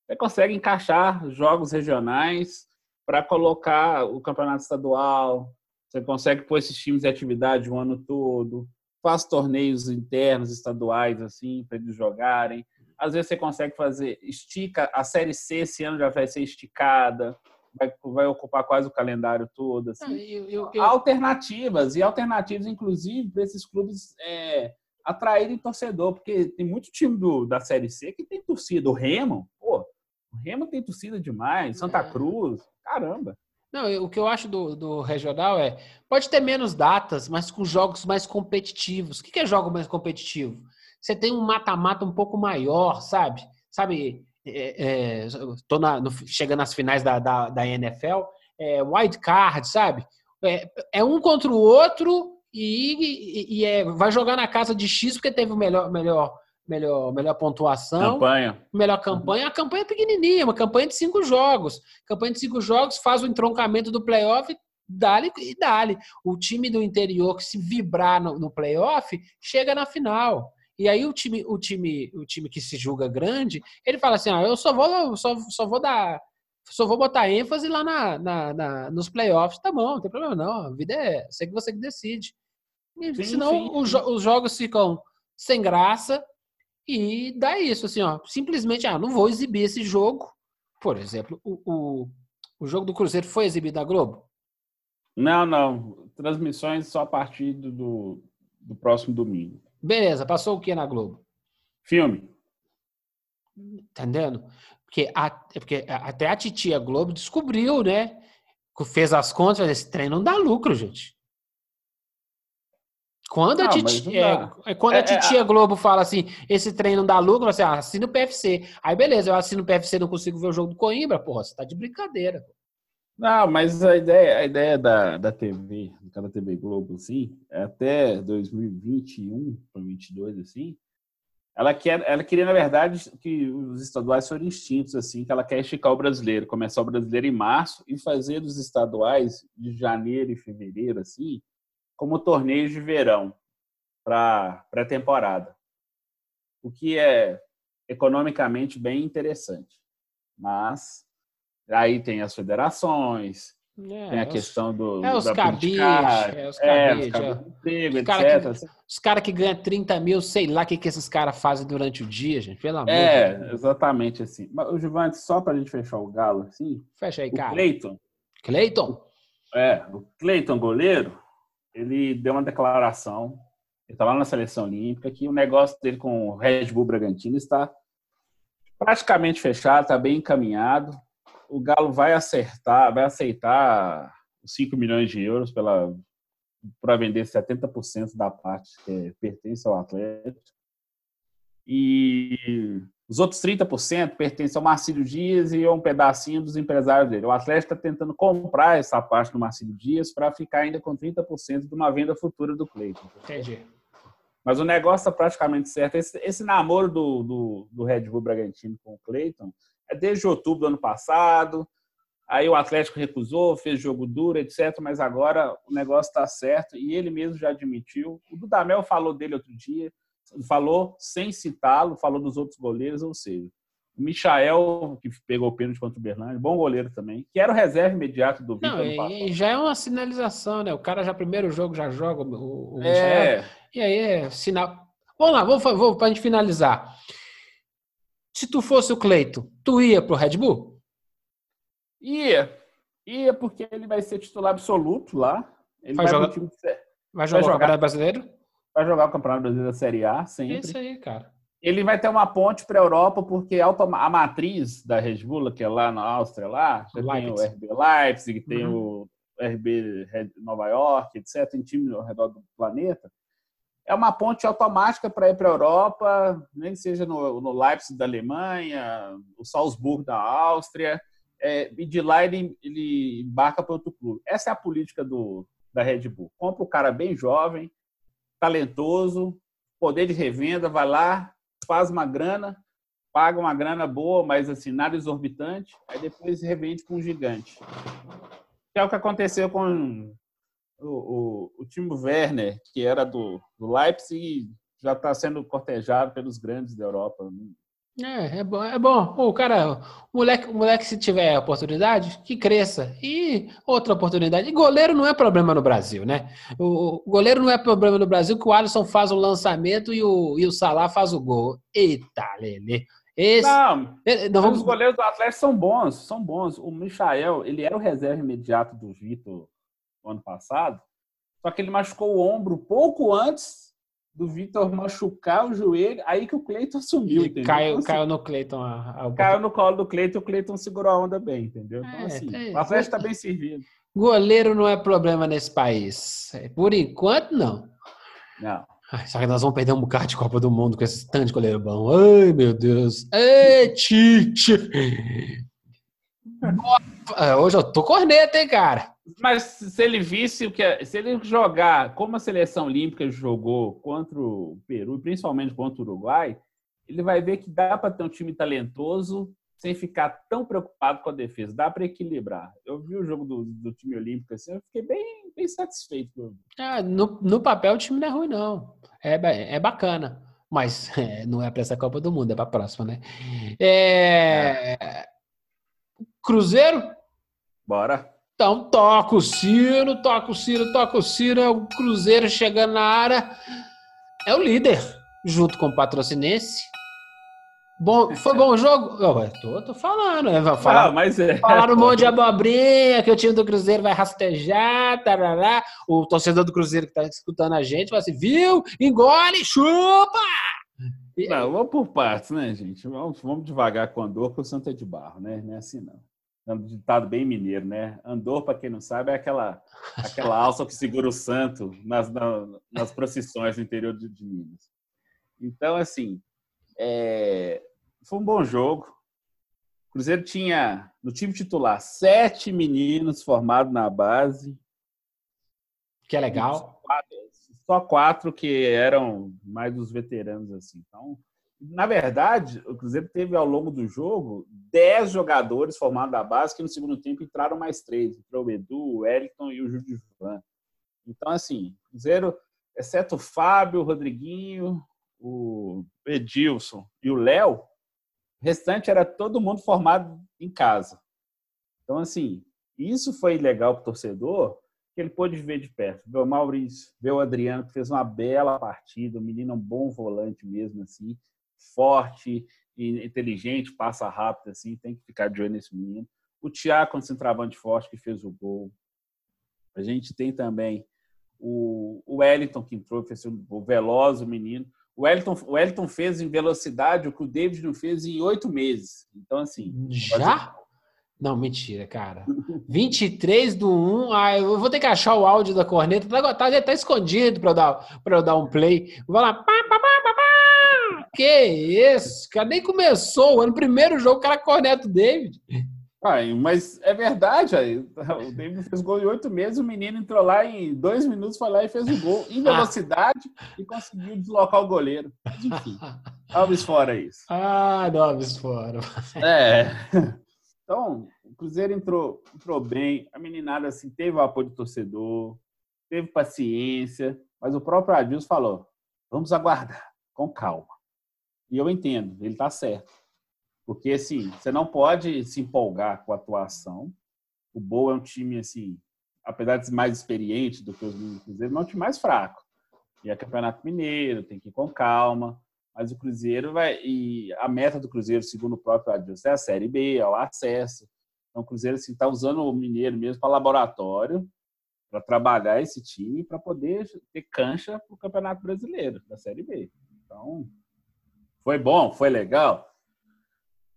Speaker 2: Você consegue encaixar jogos regionais para colocar o campeonato estadual, você consegue pôr esses times de atividade o ano todo, faz torneios internos estaduais assim para eles jogarem. Às vezes você consegue fazer estica a série C esse ano já vai ser esticada, vai, vai ocupar quase o calendário todo assim. Eu, eu, eu... Alternativas e alternativas inclusive para esses clubes é, atraírem torcedor, porque tem muito time do, da série C que tem torcida. O Remo, pô, o Remo tem torcida demais, Santa é. Cruz, caramba.
Speaker 1: Não, o que eu acho do, do regional é pode ter menos datas, mas com jogos mais competitivos. O que é jogo mais competitivo? Você tem um mata-mata um pouco maior, sabe? Sabe, é, é, tô na, no, chegando nas finais da, da, da NFL, é, wild card, sabe? É, é um contra o outro e, e, e é, vai jogar na casa de X porque teve o melhor, melhor melhor, melhor pontuação.
Speaker 2: Campanha.
Speaker 1: Melhor campanha. A campanha é pequenininha, uma campanha de cinco jogos. Campanha de cinco jogos faz o entroncamento do playoff dali e dali. O time do interior que se vibrar no, no playoff chega na final. E aí o time, o time, o time que se julga grande, ele fala assim: ah, eu só vou, só, só vou dar, só vou botar ênfase lá na, na, na nos playoffs. Tá bom, não tem problema não. A vida é, sei que você que decide. Sim, Senão sim. Os, os jogos ficam sem graça e dá isso, assim, ó. Simplesmente, ah, não vou exibir esse jogo. Por exemplo, o, o, o jogo do Cruzeiro foi exibido na Globo?
Speaker 2: Não, não. Transmissões só a partir do, do próximo domingo.
Speaker 1: Beleza, passou o que na Globo?
Speaker 2: Filme.
Speaker 1: Entendendo? Porque, a, é porque até a titia Globo descobriu, né? Fez as contas, esse trem não dá lucro, gente. Quando a, titia, é, é, quando a é, é, titia Globo fala assim, esse trem não dá lucro, você assina o PFC. Aí beleza, eu assino o PFC não consigo ver o jogo do Coimbra, porra, você tá de brincadeira.
Speaker 2: Não, mas a ideia, a ideia da, da TV, cada TV Globo, assim, é até 2021 para 2022, assim, ela, quer, ela queria, na verdade, que os estaduais fossem extintos, assim, que ela quer esticar o brasileiro, começar o brasileiro em março e fazer os estaduais de janeiro e fevereiro, assim, como torneios de verão para pré-temporada, o que é economicamente bem interessante. Mas aí tem as federações, é, tem a questão do.
Speaker 1: É os cabides, é os cabides. É, os emprego, os caras que, os cara que ganham 30 mil, sei lá o que, que esses caras fazem durante o dia, gente. Pelo amor
Speaker 2: É, exatamente assim. Mas, o Givante, só para a gente fechar o galo, assim.
Speaker 1: Fecha aí, cara.
Speaker 2: Cleiton,
Speaker 1: Cleiton.
Speaker 2: É, o Cleiton, goleiro, ele deu uma declaração, ele está lá na seleção olímpica, que o negócio dele com o Red Bull Bragantino está praticamente fechado, está bem encaminhado. O Galo vai acertar, vai aceitar 5 milhões de euros para vender 70% da parte que pertence ao Atlético. E os outros 30% pertencem ao Marcílio Dias e a um pedacinho dos empresários dele. O Atlético está tentando comprar essa parte do Marcílio Dias para ficar ainda com 30% de uma venda futura do Cleiton.
Speaker 1: Entendi.
Speaker 2: Mas o negócio está praticamente certo. Esse, esse namoro do, do, do, Red Bull Bragantino com o Cleiton é desde outubro do ano passado. Aí o Atlético recusou, fez jogo duro, etc. Mas agora o negócio está certo e ele mesmo já admitiu. O Dudamel falou dele outro dia, falou sem citá-lo, falou dos outros goleiros, ou seja, o Michael, que pegou o pênalti contra o Bernardo, bom goleiro também, que era o reserva imediato do Vitor.
Speaker 1: Não, e já é uma sinalização, né? O cara já primeiro jogo já joga o, o é. Michael. E aí é sinal. Vamos lá, vamos, vamos para a gente finalizar. Se tu fosse o Cleito, tu ia pro Red Bull?
Speaker 2: Ia. Ia porque ele vai ser titular absoluto lá. Ele
Speaker 1: vai, vai jogar, time... vai jogar, vai jogar o Campeonato Brasileiro?
Speaker 2: Vai jogar o Campeonato Brasileiro da Série A, sempre.
Speaker 1: Isso aí, cara.
Speaker 2: Ele vai ter uma ponte para a Europa, porque a matriz da Red Bull, que é lá na Áustria, lá, já tem o RB Leipzig, tem uhum. o RB Nova York, etc., tem time ao redor do planeta. É uma ponte automática para ir para a Europa, nem seja no, no Leipzig da Alemanha, o Salzburgo da Áustria é, e de lá ele, ele embarca para outro clube. Essa é a política do, da Red Bull. Compra o cara bem jovem, talentoso, poder de revenda, vai lá, faz uma grana, paga uma grana boa, mas assim, nada exorbitante, aí depois revende com um gigante. Que é o que aconteceu com o, o, o Timo Werner, que era do, do Leipzig já está sendo cortejado pelos grandes da Europa.
Speaker 1: É, é bom, é bom. O cara, o moleque, o moleque, se tiver oportunidade, que cresça. E outra oportunidade. E goleiro não é problema no Brasil, né? O, o goleiro não é problema no Brasil, que o Alisson faz o lançamento e o, e o Salah faz o gol. Eita, Lele.
Speaker 2: Esse, não, não vamos... os goleiros do Atlético são bons, são bons. O Michael, ele era o reserva imediato do Vitor no ano passado, só que ele machucou o ombro pouco antes do Vitor machucar o joelho, aí que o Cleiton sumiu,
Speaker 1: entendeu? Caiu, então, assim, caiu no Cleiton.
Speaker 2: Caiu no colo do Cleiton, o Cleiton segurou a onda bem, entendeu? Então, é, assim, é, o Atlético está bem servido.
Speaker 1: Goleiro não é problema nesse país. Por enquanto, não.
Speaker 2: Não.
Speaker 1: Ai, só que nós vamos perder um bocado de Copa do Mundo com esse tanto de goleiro bom. Ai, meu Deus. Ei, Tite! É, hoje eu tô corneta, hein, cara?
Speaker 2: Mas se ele visse o que é, se ele jogar como a seleção olímpica jogou contra o Peru, principalmente contra o Uruguai, ele vai ver que dá para ter um time talentoso sem ficar tão preocupado com a defesa. Dá para equilibrar. Eu vi o jogo do, do, time olímpico assim, eu fiquei bem, bem satisfeito.
Speaker 1: Ah, no, no papel o time não é ruim, não. É, é bacana. Mas é, não é para essa Copa do Mundo, é para a próxima, né? É... é. Cruzeiro?
Speaker 2: Bora.
Speaker 1: Então toca o sino, toca o sino, toca o sino, é o Cruzeiro chegando na área. É o líder, junto com o Patrocinense. Bom, foi bom o jogo? Eu tô, tô falando, né? Falar, ah, mas é. Falaram um monte de abobrinha, que o time do Cruzeiro vai rastejar, tarará. O torcedor do Cruzeiro que tá escutando a gente vai assim, viu? Engole, chupa!
Speaker 2: Não, vamos por partes, né, gente? Vamos, vamos devagar com a dor, porque o santo é de barro, né? Não é assim, não é um ditado bem mineiro, né? Andor, para quem não sabe, é aquela, aquela alça que segura o santo nas, nas procissões do interior de, de Minas. Então, assim, é, foi um bom jogo. O Cruzeiro tinha, no time titular, sete meninos formados na base.
Speaker 1: Que é legal.
Speaker 2: Só quatro, só quatro que eram mais dos veteranos, assim. Então, na verdade, o Cruzeiro teve ao longo do jogo 10 jogadores formados da base que no segundo tempo entraram mais três. Entrou o Edu, o Wellington e o Judivan. Então, assim, o Cruzeiro, exceto o Fábio, o Rodriguinho, o Edilson e o Léo, o restante era todo mundo formado em casa. Então, assim, isso foi legal para o torcedor, que ele pôde ver de perto. Ver o Maurício, ver o Adriano, que fez uma bela partida, o menino é um bom volante mesmo, assim forte e inteligente, passa rápido, assim, tem que ficar de olho nesse menino. O Thiago, centroavante forte, que fez o gol. A gente tem também o, o Wellington, que entrou, fez o veloz, o menino. O Wellington, o Wellington fez em velocidade o que o David não fez em oito meses. Então, assim.
Speaker 1: Já? Não, mentira, cara. 23 do 1. Ah, eu vou ter que achar o áudio da corneta. Tá, tá, já tá escondido para eu, dar, eu dar um play. Vou lá. Pá, pá. Que isso? Cara, nem começou. No primeiro jogo, o cara corneta o David.
Speaker 2: Pai, mas é verdade, aí. o David fez gol em oito meses, o menino entrou lá em dois minutos, foi lá e fez o gol em velocidade e conseguiu deslocar o goleiro. Mas enfim, Alves fora isso.
Speaker 1: Ah, Alves fora.
Speaker 2: É. Então, o Cruzeiro entrou, entrou bem, a meninada assim, teve o apoio do torcedor, teve paciência, mas o próprio Adilson falou: vamos aguardar, com calma. E eu entendo, ele está certo. Porque, assim, você não pode se empolgar com a atuação. O Boa é um time, assim, apesar de mais experiente do que os do Cruzeiro, não é um time mais fraco. E é Campeonato Mineiro, tem que ir com calma. Mas o Cruzeiro vai. E a meta do Cruzeiro, segundo o próprio Adilson, é a Série B, é o acesso. Então o Cruzeiro está assim, usando o Mineiro mesmo para laboratório, para trabalhar esse time, para poder ter cancha para o Campeonato Brasileiro, da Série B. Então, foi bom, foi legal.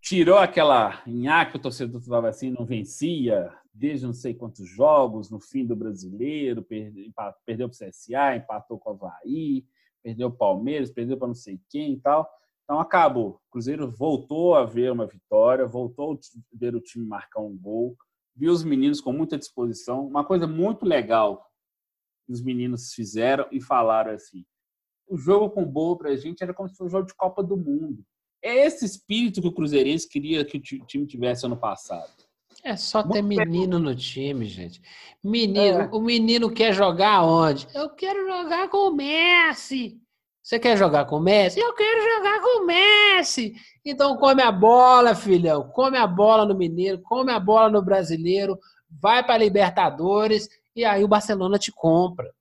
Speaker 2: Tirou aquela nhaque, o torcedor estava assim, não vencia desde não sei quantos jogos no fim do brasileiro, perdeu, para o CSA, empatou com o Havaí, perdeu o Palmeiras, perdeu para não sei quem e tal. Então acabou. O Cruzeiro voltou a ver uma vitória, voltou a ver o time marcar um gol, viu os meninos com muita disposição. Uma coisa muito legal que os meninos fizeram e falaram assim: o jogo com gol para a gente era como se fosse um jogo de Copa do Mundo. É esse espírito que o Cruzeirense queria que o time tivesse ano passado.
Speaker 1: É só ter menino no time, gente. Menino, é. o menino quer jogar onde? Eu quero jogar com o Messi. Você quer jogar com o Messi? Eu quero jogar com o Messi. Então come a bola, filhão. Come a bola no Mineiro, come a bola no Brasileiro, vai para Libertadores e aí o Barcelona te compra.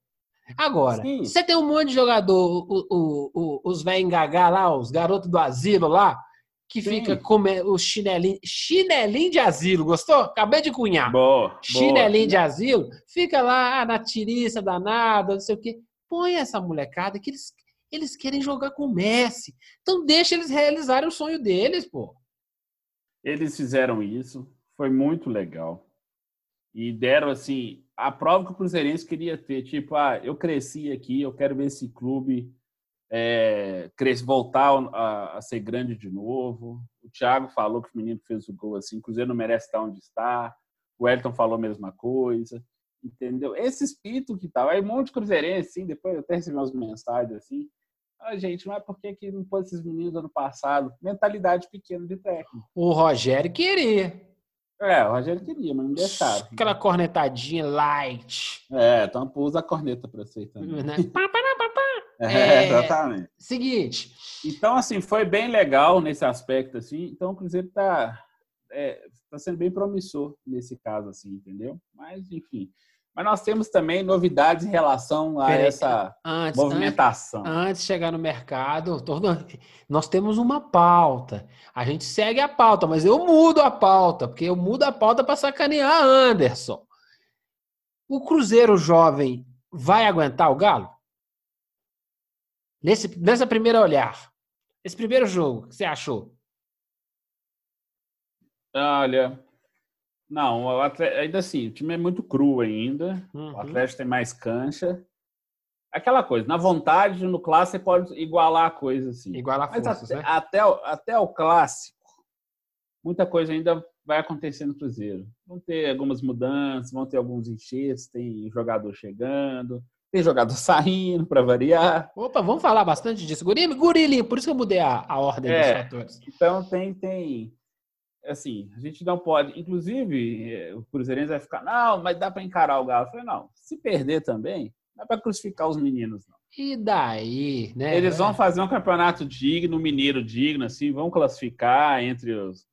Speaker 1: Agora, Sim. você tem um monte de jogador, o, o, o, os velhos engagá lá, os garotos do asilo lá, que Sim. fica com o chinelinho, chinelinho de asilo, gostou? Acabei de cunhar.
Speaker 2: Boa,
Speaker 1: chinelinho boa. de asilo, fica lá ah, na tiriça danada, não sei o quê. Põe essa molecada que eles, eles querem jogar com o Messi. Então deixa eles realizarem o sonho deles, pô.
Speaker 2: Eles fizeram isso, foi muito legal. E deram assim, a prova que o Cruzeirense queria ter, tipo, ah, eu cresci aqui, eu quero ver esse clube é, crescer, voltar a, a, ser grande de novo. O Thiago falou que o menino fez o gol assim, o Cruzeiro não merece estar onde está. O Elton falou a mesma coisa, entendeu? Esse espírito que tal. Tá, aí um monte de cruzeirense, assim, depois eu até recebi umas mensagens assim. Ah, gente, não é porque que não pôs esses meninos ano passado. Mentalidade pequena de técnico.
Speaker 1: O Rogério queria.
Speaker 2: É, o Rogério queria, mas não deixaram.
Speaker 1: Aquela cornetadinha light.
Speaker 2: É, então usa a corneta para você também. Né?
Speaker 1: É, é, exatamente. Seguinte.
Speaker 2: Então, assim, foi bem legal nesse aspecto, assim. Então, o Cruzeiro está é, tá sendo bem promissor nesse caso, assim, entendeu? Mas, enfim. Mas nós temos também novidades em relação a Peraí, essa antes, movimentação.
Speaker 1: Antes, antes, de chegar no mercado, nós temos uma pauta. A gente segue a pauta, mas eu mudo a pauta, porque eu mudo a pauta para sacanear Anderson. O Cruzeiro jovem vai aguentar o Galo? Nesse, nessa primeira olhar, esse primeiro jogo, o que você achou?
Speaker 2: Olha, não, ainda assim, o time é muito cru ainda. Uhum. O Atlético tem mais cancha. Aquela coisa, na vontade, no clássico, você pode igualar a coisa assim.
Speaker 1: Igualar
Speaker 2: Mas
Speaker 1: forças,
Speaker 2: até, né? até, até o clássico, muita coisa ainda vai acontecer no Cruzeiro. Vão ter algumas mudanças, vão ter alguns enxertos, tem jogador chegando. Tem jogador saindo para variar.
Speaker 1: Opa, vamos falar bastante disso. Gurilinho, gurilinho, por isso que eu mudei a, a ordem é, dos fatores.
Speaker 2: Então tem, tem. Assim, a gente não pode. Inclusive, eh, o Cruzeirense vai ficar, não, mas dá para encarar o Galo. Eu falei, não, se perder também, não é para crucificar os meninos, não.
Speaker 1: E daí, né?
Speaker 2: Eles vão fazer um campeonato digno, mineiro digno, assim, vão classificar entre os.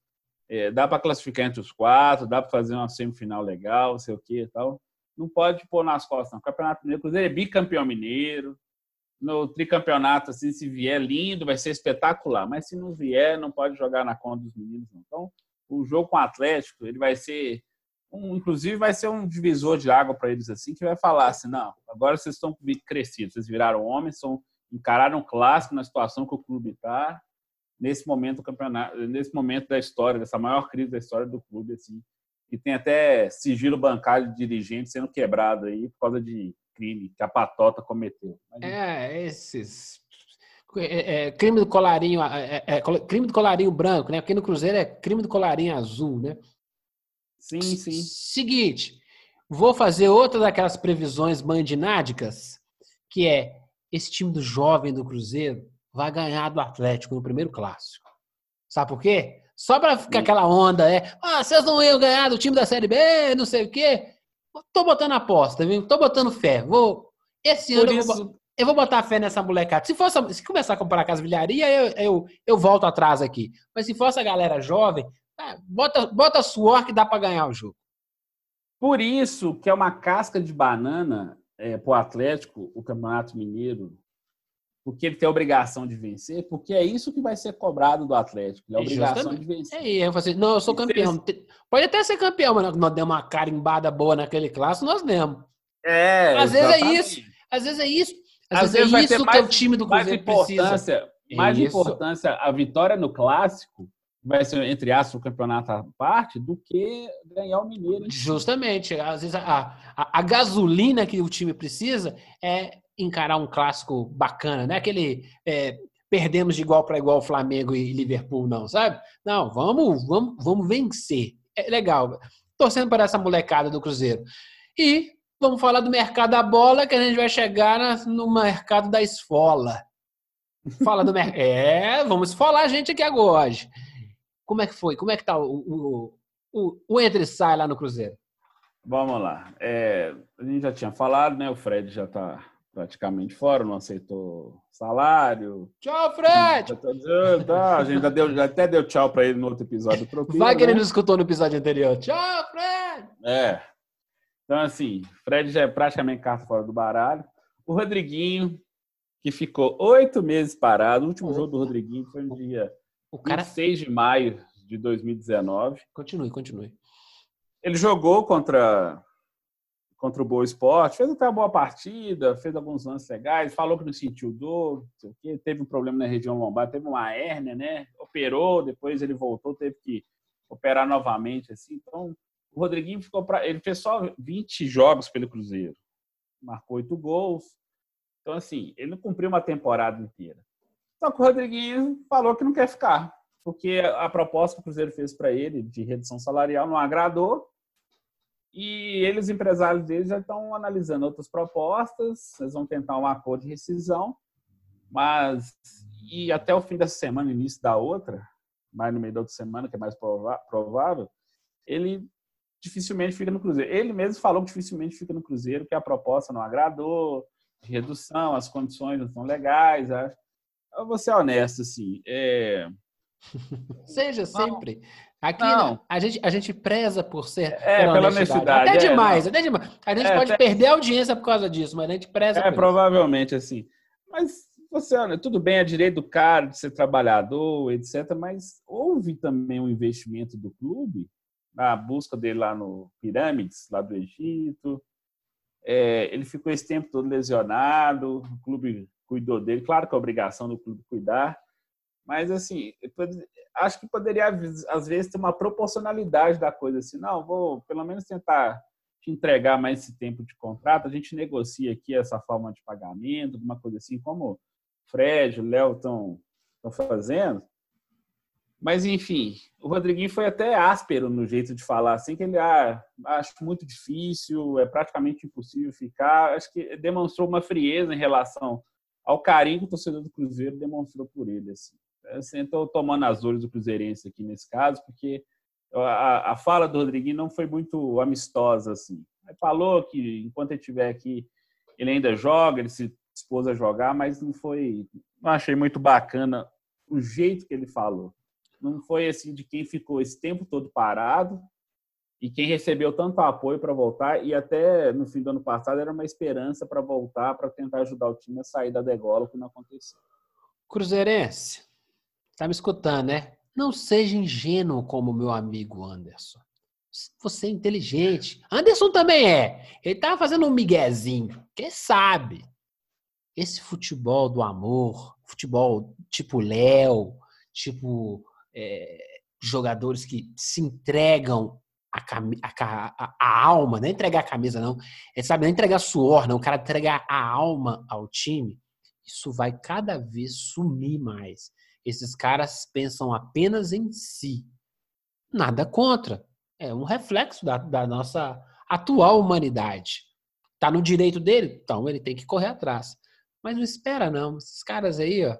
Speaker 2: É, dá para classificar entre os quatro, dá para fazer uma semifinal legal, não sei o que e tal não pode pôr nas costas. Não. O Campeonato Mineiro, Cruzeiro é bicampeão mineiro. No tricampeonato, assim, se vier lindo, vai ser espetacular. Mas se não vier, não pode jogar na conta dos meninos. Não. Então, o jogo com o Atlético, ele vai ser um, inclusive vai ser um divisor de água para eles assim, que vai falar assim, não, agora vocês estão crescidos, vocês viraram homens, são encararam um clássico na situação que o clube está nesse momento do campeonato, nesse momento da história, dessa maior crise da história do clube assim, e tem até sigilo bancário de dirigente sendo quebrado aí por causa de crime que a patota cometeu.
Speaker 1: É, esses é, é, crime do colarinho, é, é, é crime do colarinho branco, né? Porque no Cruzeiro é crime do colarinho azul, né?
Speaker 2: Sim, sim.
Speaker 1: Seguinte, vou fazer outra daquelas previsões mandinádicas, que é esse time do jovem do Cruzeiro vai ganhar do Atlético no primeiro clássico. Sabe por quê? Só para ficar aquela onda, é, ah, vocês não iam ganhar do time da Série B, não sei o quê. Tô botando aposta, viu? Tô botando fé. Vou esse ano isso... eu, vou, eu vou botar fé nessa molecada. Se fosse, se começar a comparar com as vilharias, eu, eu, eu volto atrás aqui. Mas se fosse a galera jovem, ah, bota, bota suor que dá para ganhar o jogo.
Speaker 2: Por isso que é uma casca de banana é, para o Atlético, o Campeonato Mineiro, porque ele tem a obrigação de vencer, porque é isso que vai ser cobrado do Atlético, é a obrigação Justamente. de vencer. É,
Speaker 1: eu falei, não, eu sou campeão. Pode até ser campeão, mas nós demos uma carimbada boa naquele clássico, nós demos.
Speaker 2: É,
Speaker 1: às vezes é isso, às vezes é isso. Às, às vezes, vezes é isso que o time do Cruzeiro mais importância, precisa.
Speaker 2: Mais isso. importância a vitória no clássico vai ser, entre aspas, o campeonato à parte, do que ganhar o Mineiro.
Speaker 1: Justamente. Às vezes a, a, a, gasolina que o time precisa é encarar um clássico bacana, né? Aquele é, perdemos de igual para igual Flamengo e Liverpool, não, sabe? Não, vamos, vamos, vamos vencer. É legal. Torcendo para essa molecada do Cruzeiro. E vamos falar do mercado da bola, que a gente vai chegar no mercado da esfola. Fala do mercado. É, vamos falar a gente aqui agora. Como é que foi? Como é que tá o, o, o, o entre e sai lá no Cruzeiro?
Speaker 2: Vamos lá. É, a gente já tinha falado, né? O Fred já está praticamente fora, não aceitou salário.
Speaker 1: Tchau, Fred!
Speaker 2: Tá, a gente já, deu, já até deu tchau para ele no outro episódio.
Speaker 1: Vai que né? ele não escutou no episódio anterior. Tchau, Fred!
Speaker 2: É. Então, assim, Fred já é praticamente carta fora do baralho. O Rodriguinho, que ficou oito meses parado. O último jogo do Rodriguinho foi no dia o cara... 26 de maio de 2019.
Speaker 1: Continue, continue.
Speaker 2: Ele jogou contra, contra o Boa Esporte, fez até uma boa partida, fez alguns lances legais, falou que não sentiu dor, teve um problema na região lombar, teve uma hérnia, né? Operou, depois ele voltou, teve que operar novamente, assim. Então, o Rodriguinho ficou para. Ele fez só 20 jogos pelo Cruzeiro, marcou oito gols. Então, assim, ele não cumpriu uma temporada inteira. Só que o Rodriguinho falou que não quer ficar, porque a proposta que o Cruzeiro fez para ele de redução salarial não agradou. E eles, empresários dele, já estão analisando outras propostas, eles vão tentar um acordo de rescisão, mas e até o fim dessa semana, início da outra, mais no meio da outra semana, que é mais provável, ele dificilmente fica no Cruzeiro. Ele mesmo falou que dificilmente fica no Cruzeiro, que a proposta não agradou, de redução, as condições não estão legais. Acho. Eu vou ser honesto, assim. É...
Speaker 1: Seja sempre. Aqui não. a gente, a gente preza por ser.
Speaker 2: É, pela, honestidade.
Speaker 1: Até é, demais, até demais. A gente é, pode até... perder a audiência por causa disso, mas a gente preza.
Speaker 2: É, provavelmente, assim. Mas você, tudo bem, é direito do cara de ser trabalhador, etc. Mas houve também um investimento do clube na busca dele lá no Pirâmides, lá do Egito. É, ele ficou esse tempo todo lesionado, o clube cuidou dele. Claro que é obrigação do clube cuidar, mas assim, acho que poderia às vezes ter uma proporcionalidade da coisa assim, não, vou pelo menos tentar te entregar mais esse tempo de contrato, a gente negocia aqui essa forma de pagamento, alguma coisa assim, como o Fred, o Léo estão fazendo. Mas, enfim, o Rodriguinho foi até áspero no jeito de falar, assim, que ele ah, acho muito difícil, é praticamente impossível ficar. Acho que demonstrou uma frieza em relação ao carinho que o torcedor do Cruzeiro demonstrou por ele. Assim. assim estou tomando as dores do Cruzeirense aqui nesse caso, porque a, a fala do Rodriguinho não foi muito amistosa. assim. Ele falou que enquanto ele estiver aqui, ele ainda joga, ele se dispôs a jogar, mas não foi. Não achei muito bacana o jeito que ele falou não foi assim de quem ficou esse tempo todo parado e quem recebeu tanto apoio para voltar e até no fim do ano passado era uma esperança para voltar para tentar ajudar o time a sair da degola, que não aconteceu.
Speaker 1: Cruzeirense, tá me escutando, né? Não seja ingênuo como meu amigo Anderson. Você é inteligente. Anderson também é. Ele tava fazendo um miguezinho. Quem sabe? Esse futebol do amor, futebol tipo Léo, tipo é, jogadores que se entregam a, a, a, alma, não é entregar a camisa, não. É, sabe, não é entregar suor, não. O cara entregar a alma ao time. Isso vai cada vez sumir mais. Esses caras pensam apenas em si. Nada contra. É um reflexo da, da nossa atual humanidade. Tá no direito dele? Então ele tem que correr atrás. Mas não espera, não. Esses caras aí, ó.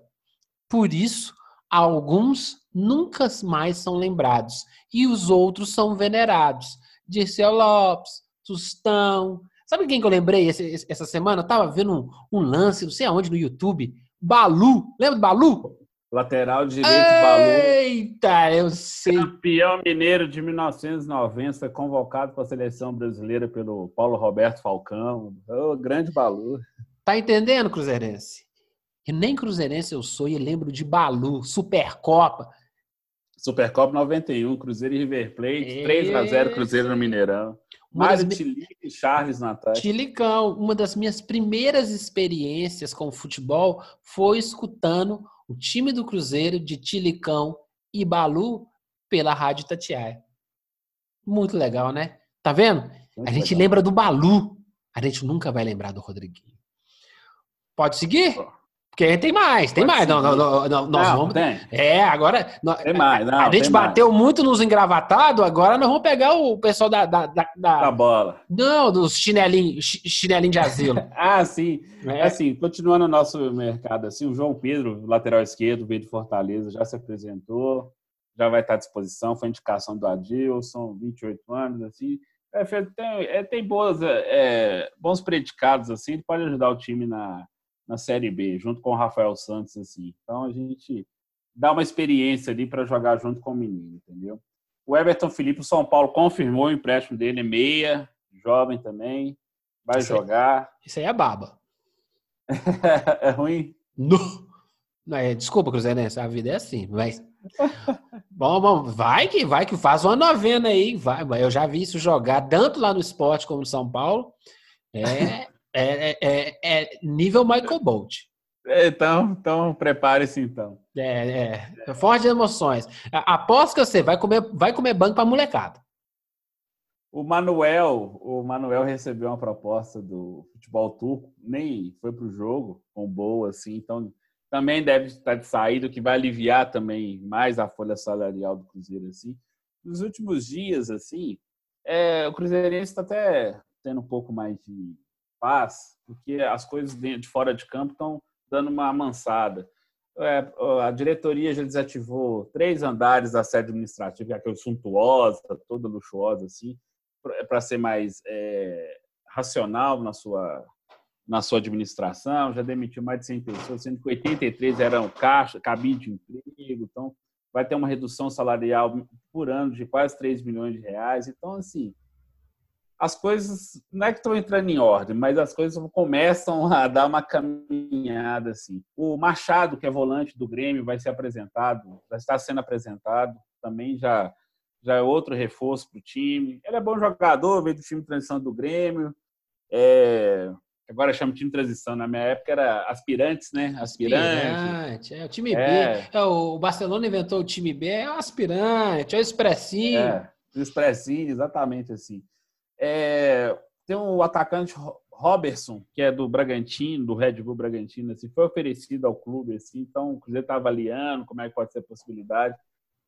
Speaker 1: Por isso, alguns nunca mais são lembrados e os outros são venerados. Dirceu Lopes, Tustão. Sabe quem que eu lembrei esse, essa semana? Eu tava vendo um, um, lance, não sei aonde, no YouTube. Balu. Lembra do Balu?
Speaker 2: Lateral direito, Balu.
Speaker 1: Eita, eu sei.
Speaker 2: Campeão mineiro de 1990, foi convocado para a seleção brasileira pelo Paulo Roberto Falcão. O grande Balu.
Speaker 1: Tá entendendo, Cruzeirense? E nem Cruzeirense eu sou e lembro de Balu, Supercopa.
Speaker 2: Supercopa 91, Cruzeiro e River Plate, e... 3 a 0 Cruzeiro no Mineirão. Mário das... Tilica e Charles Natal.
Speaker 1: Tilicão, uma das minhas primeiras experiências com futebol foi escutando o time do Cruzeiro de Tilicão e Balu pela Rádio Tatiaia. Muito legal, né? Tá vendo? Muito a gente legal. lembra do Balu, a gente nunca vai lembrar do Rodriguinho. Pode seguir? Porque tem mais, tem Pode mais. Não, não, não, nós não, vamos. Tem. É, agora.
Speaker 2: Tem mais, não,
Speaker 1: a gente bateu mais. muito nos engravatados, agora nós vamos pegar o pessoal da. Da, da,
Speaker 2: da bola.
Speaker 1: Não, dos chinelinhos chinelinho de asilo.
Speaker 2: ah, sim. É. Assim, continuando o nosso mercado, assim, o João Pedro, lateral esquerdo, veio de Fortaleza, já se apresentou, já vai estar à disposição. Foi indicação do Adilson, 28 anos, assim. É, tem, é, tem boas, é, bons predicados, assim, ele pode ajudar o time na na Série B, junto com o Rafael Santos, assim. Então a gente dá uma experiência ali para jogar junto com o menino, entendeu? O Everton Felipe, o São Paulo confirmou o empréstimo dele, é meia, jovem também, vai isso jogar. Aí,
Speaker 1: isso aí é baba.
Speaker 2: é ruim?
Speaker 1: No. Não, é, desculpa, Cruzeirense, a vida é assim, mas. bom, bom, vai que vai que faz uma novena aí, vai. Eu já vi isso jogar tanto lá no esporte como no São Paulo. É, é, é, é, é nível Michael Bolt.
Speaker 2: Então, então prepare-se então.
Speaker 1: É, é. Forte emoções. Aposto que você vai comer, vai comer banco para molecada.
Speaker 2: O Manuel, o Manuel recebeu uma proposta do futebol turco, nem foi para o jogo com boa assim, então também deve estar de saída, o que vai aliviar também mais a folha salarial do Cruzeiro assim. Nos últimos dias assim, é, o Cruzeirense está até tendo um pouco mais de paz, porque as coisas de fora de campo estão dando uma amansada. É, a diretoria já desativou três andares da sede administrativa, que é suntuosa, toda luxuosa, assim, para ser mais é, racional na sua, na sua administração. Já demitiu mais de 100 pessoas, sendo que 83 eram caixa, cabide de emprego. Então, vai ter uma redução salarial por ano de quase 3 milhões de reais. Então, assim, as coisas não é que estão entrando em ordem, mas as coisas começam a dar uma caminhada assim. O Machado, que é volante do Grêmio, vai ser apresentado, vai estar sendo apresentado, também já já é outro reforço para o time. Ele é bom jogador, veio do time de transição do Grêmio. É, agora chama time de transição. Na minha época era aspirantes, né? Aspirante. aspirante
Speaker 1: é o time é. B. É, o Barcelona inventou o time B, é o aspirante, é o expressinho. É,
Speaker 2: o expressinho, exatamente assim. É, tem o atacante Robertson, que é do Bragantino, do Red Bull Bragantino, assim, foi oferecido ao clube, assim, então o Cruzeiro está avaliando como é que pode ser a possibilidade.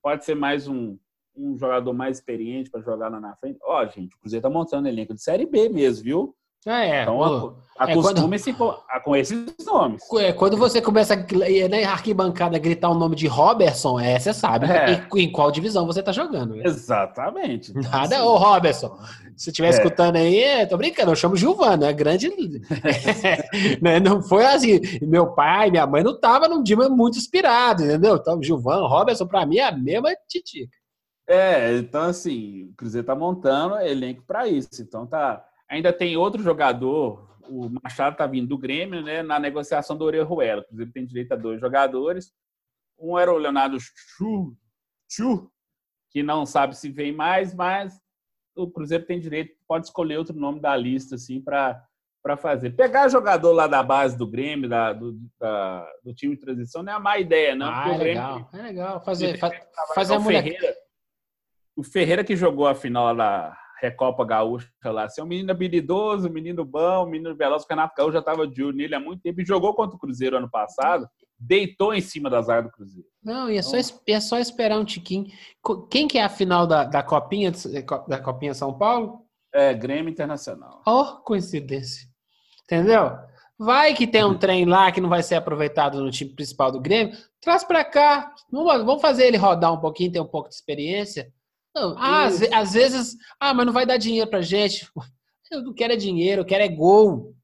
Speaker 2: Pode ser mais um, um jogador mais experiente para jogar lá na frente. Ó, gente, o Cruzeiro está montando elenco de Série B mesmo, viu?
Speaker 1: Ah, é.
Speaker 2: Então, acostume-se é quando... com esses nomes.
Speaker 1: É, quando você começa na arquibancada a gritar o nome de Robertson, é, você sabe é. em, em, qual divisão você está jogando. Né?
Speaker 2: Exatamente.
Speaker 1: Nada, ô Robertson, se estiver é. escutando aí, tô brincando, eu chamo Gilvano, é grande. né? Não foi assim, meu pai, minha mãe não estavam num dia muito inspirado, entendeu? Então, Gilvano, Robertson, para mim é a mesma titica.
Speaker 2: É, então assim, o Cruzeiro tá montando elenco para isso. Então tá Ainda tem outro jogador, o Machado está vindo do Grêmio, né, na negociação do Orejuela. Inclusive, tem direito a dois jogadores. Um era o Leonardo Chu, Chu, que não sabe se vem mais, mas o Cruzeiro tem direito, pode escolher outro nome da lista, assim, para para fazer. Pegar jogador lá da base do Grêmio, da, do, da, do time de transição, não é a má ideia, não.
Speaker 1: Ah, é legal, é legal. Fazer, fa
Speaker 2: fazer a mulher... Ferreira, o Ferreira que jogou a final da Recopa Gaúcha lá, assim, é um menino habilidoso, um menino bom, um menino veloz, o Renato Gaúcho já estava de olho nele há muito tempo e jogou contra o Cruzeiro ano passado, deitou em cima das áreas do Cruzeiro.
Speaker 1: Não, e é, só, então é só esperar um tiquinho. Quem que é a final da, da Copinha, da Copinha São Paulo?
Speaker 2: É, Grêmio Internacional.
Speaker 1: Oh, coincidência. Entendeu? Vai que tem um trem lá que não vai ser aproveitado no time principal do Grêmio, traz para cá. Vamos fazer ele rodar um pouquinho, ter um pouco de experiência. Não, ah, às, às, vezes, ah, mas não vai dar dinheiro pra gente. Eu não quero é dinheiro, eu quero é gol.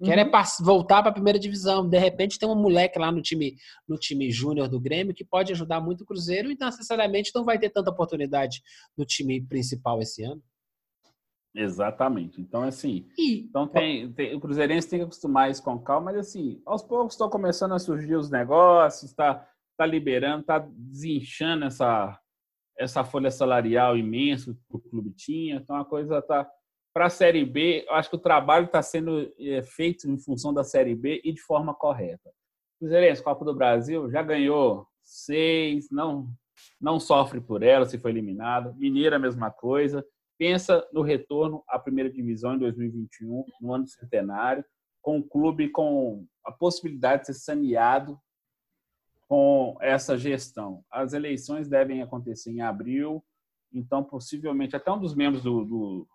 Speaker 1: Eu quero é uhum. é voltar para a primeira divisão. De repente tem um moleque lá no time no time júnior do Grêmio que pode ajudar muito o Cruzeiro e necessariamente não vai ter tanta oportunidade no time principal esse ano.
Speaker 2: Exatamente. Então, assim, e... então tem, tem, o Cruzeirense tem que acostumar isso com calma, mas assim, aos poucos estão começando a surgir os negócios, está tá liberando, está desinchando essa, essa folha salarial imensa que o clube tinha. Então a coisa está. Para a Série B, eu acho que o trabalho está sendo é, feito em função da Série B e de forma correta. Cruzeirense, Copa do Brasil, já ganhou seis, não, não sofre por ela se foi eliminado. Mineira, a mesma coisa pensa no retorno à primeira divisão em 2021, no ano centenário, com o clube com a possibilidade de ser saneado com essa gestão. As eleições devem acontecer em abril, então possivelmente até um dos membros do, do,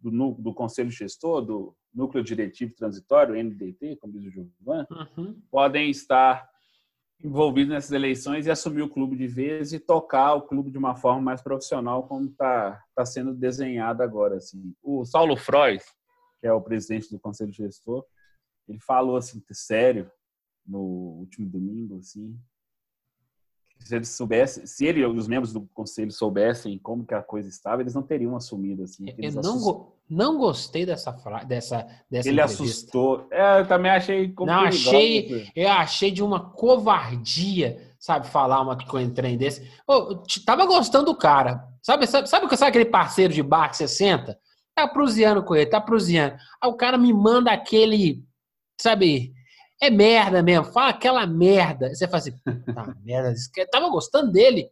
Speaker 2: do, do Conselho Gestor, do Núcleo Diretivo Transitório, NDT, como diz o Gilvan, uhum. podem estar envolvido nessas eleições e assumir o clube de vez e tocar o clube de uma forma mais profissional, como está tá sendo desenhado agora. Assim. O Saulo Freud, que é o presidente do Conselho Gestor, ele falou assim, sério, no último domingo, assim, se eles soubessem, se ele e os membros do conselho soubessem como que a coisa estava, eles não teriam assumido assim.
Speaker 1: Eu não, go não gostei dessa dessa dessa
Speaker 2: Ele entrevista. assustou. É, eu também achei
Speaker 1: Não, achei, eu achei de uma covardia, sabe, falar uma que eu entrei desse. Oh, tava gostando do cara. Sabe, sabe, sabe, sabe aquele parceiro de bar que você senta? Tá prusiano com ele, tá prusiano. Aí o cara me manda aquele, sabe, é merda mesmo, fala aquela merda. Você fala assim, tá, merda, tava gostando dele.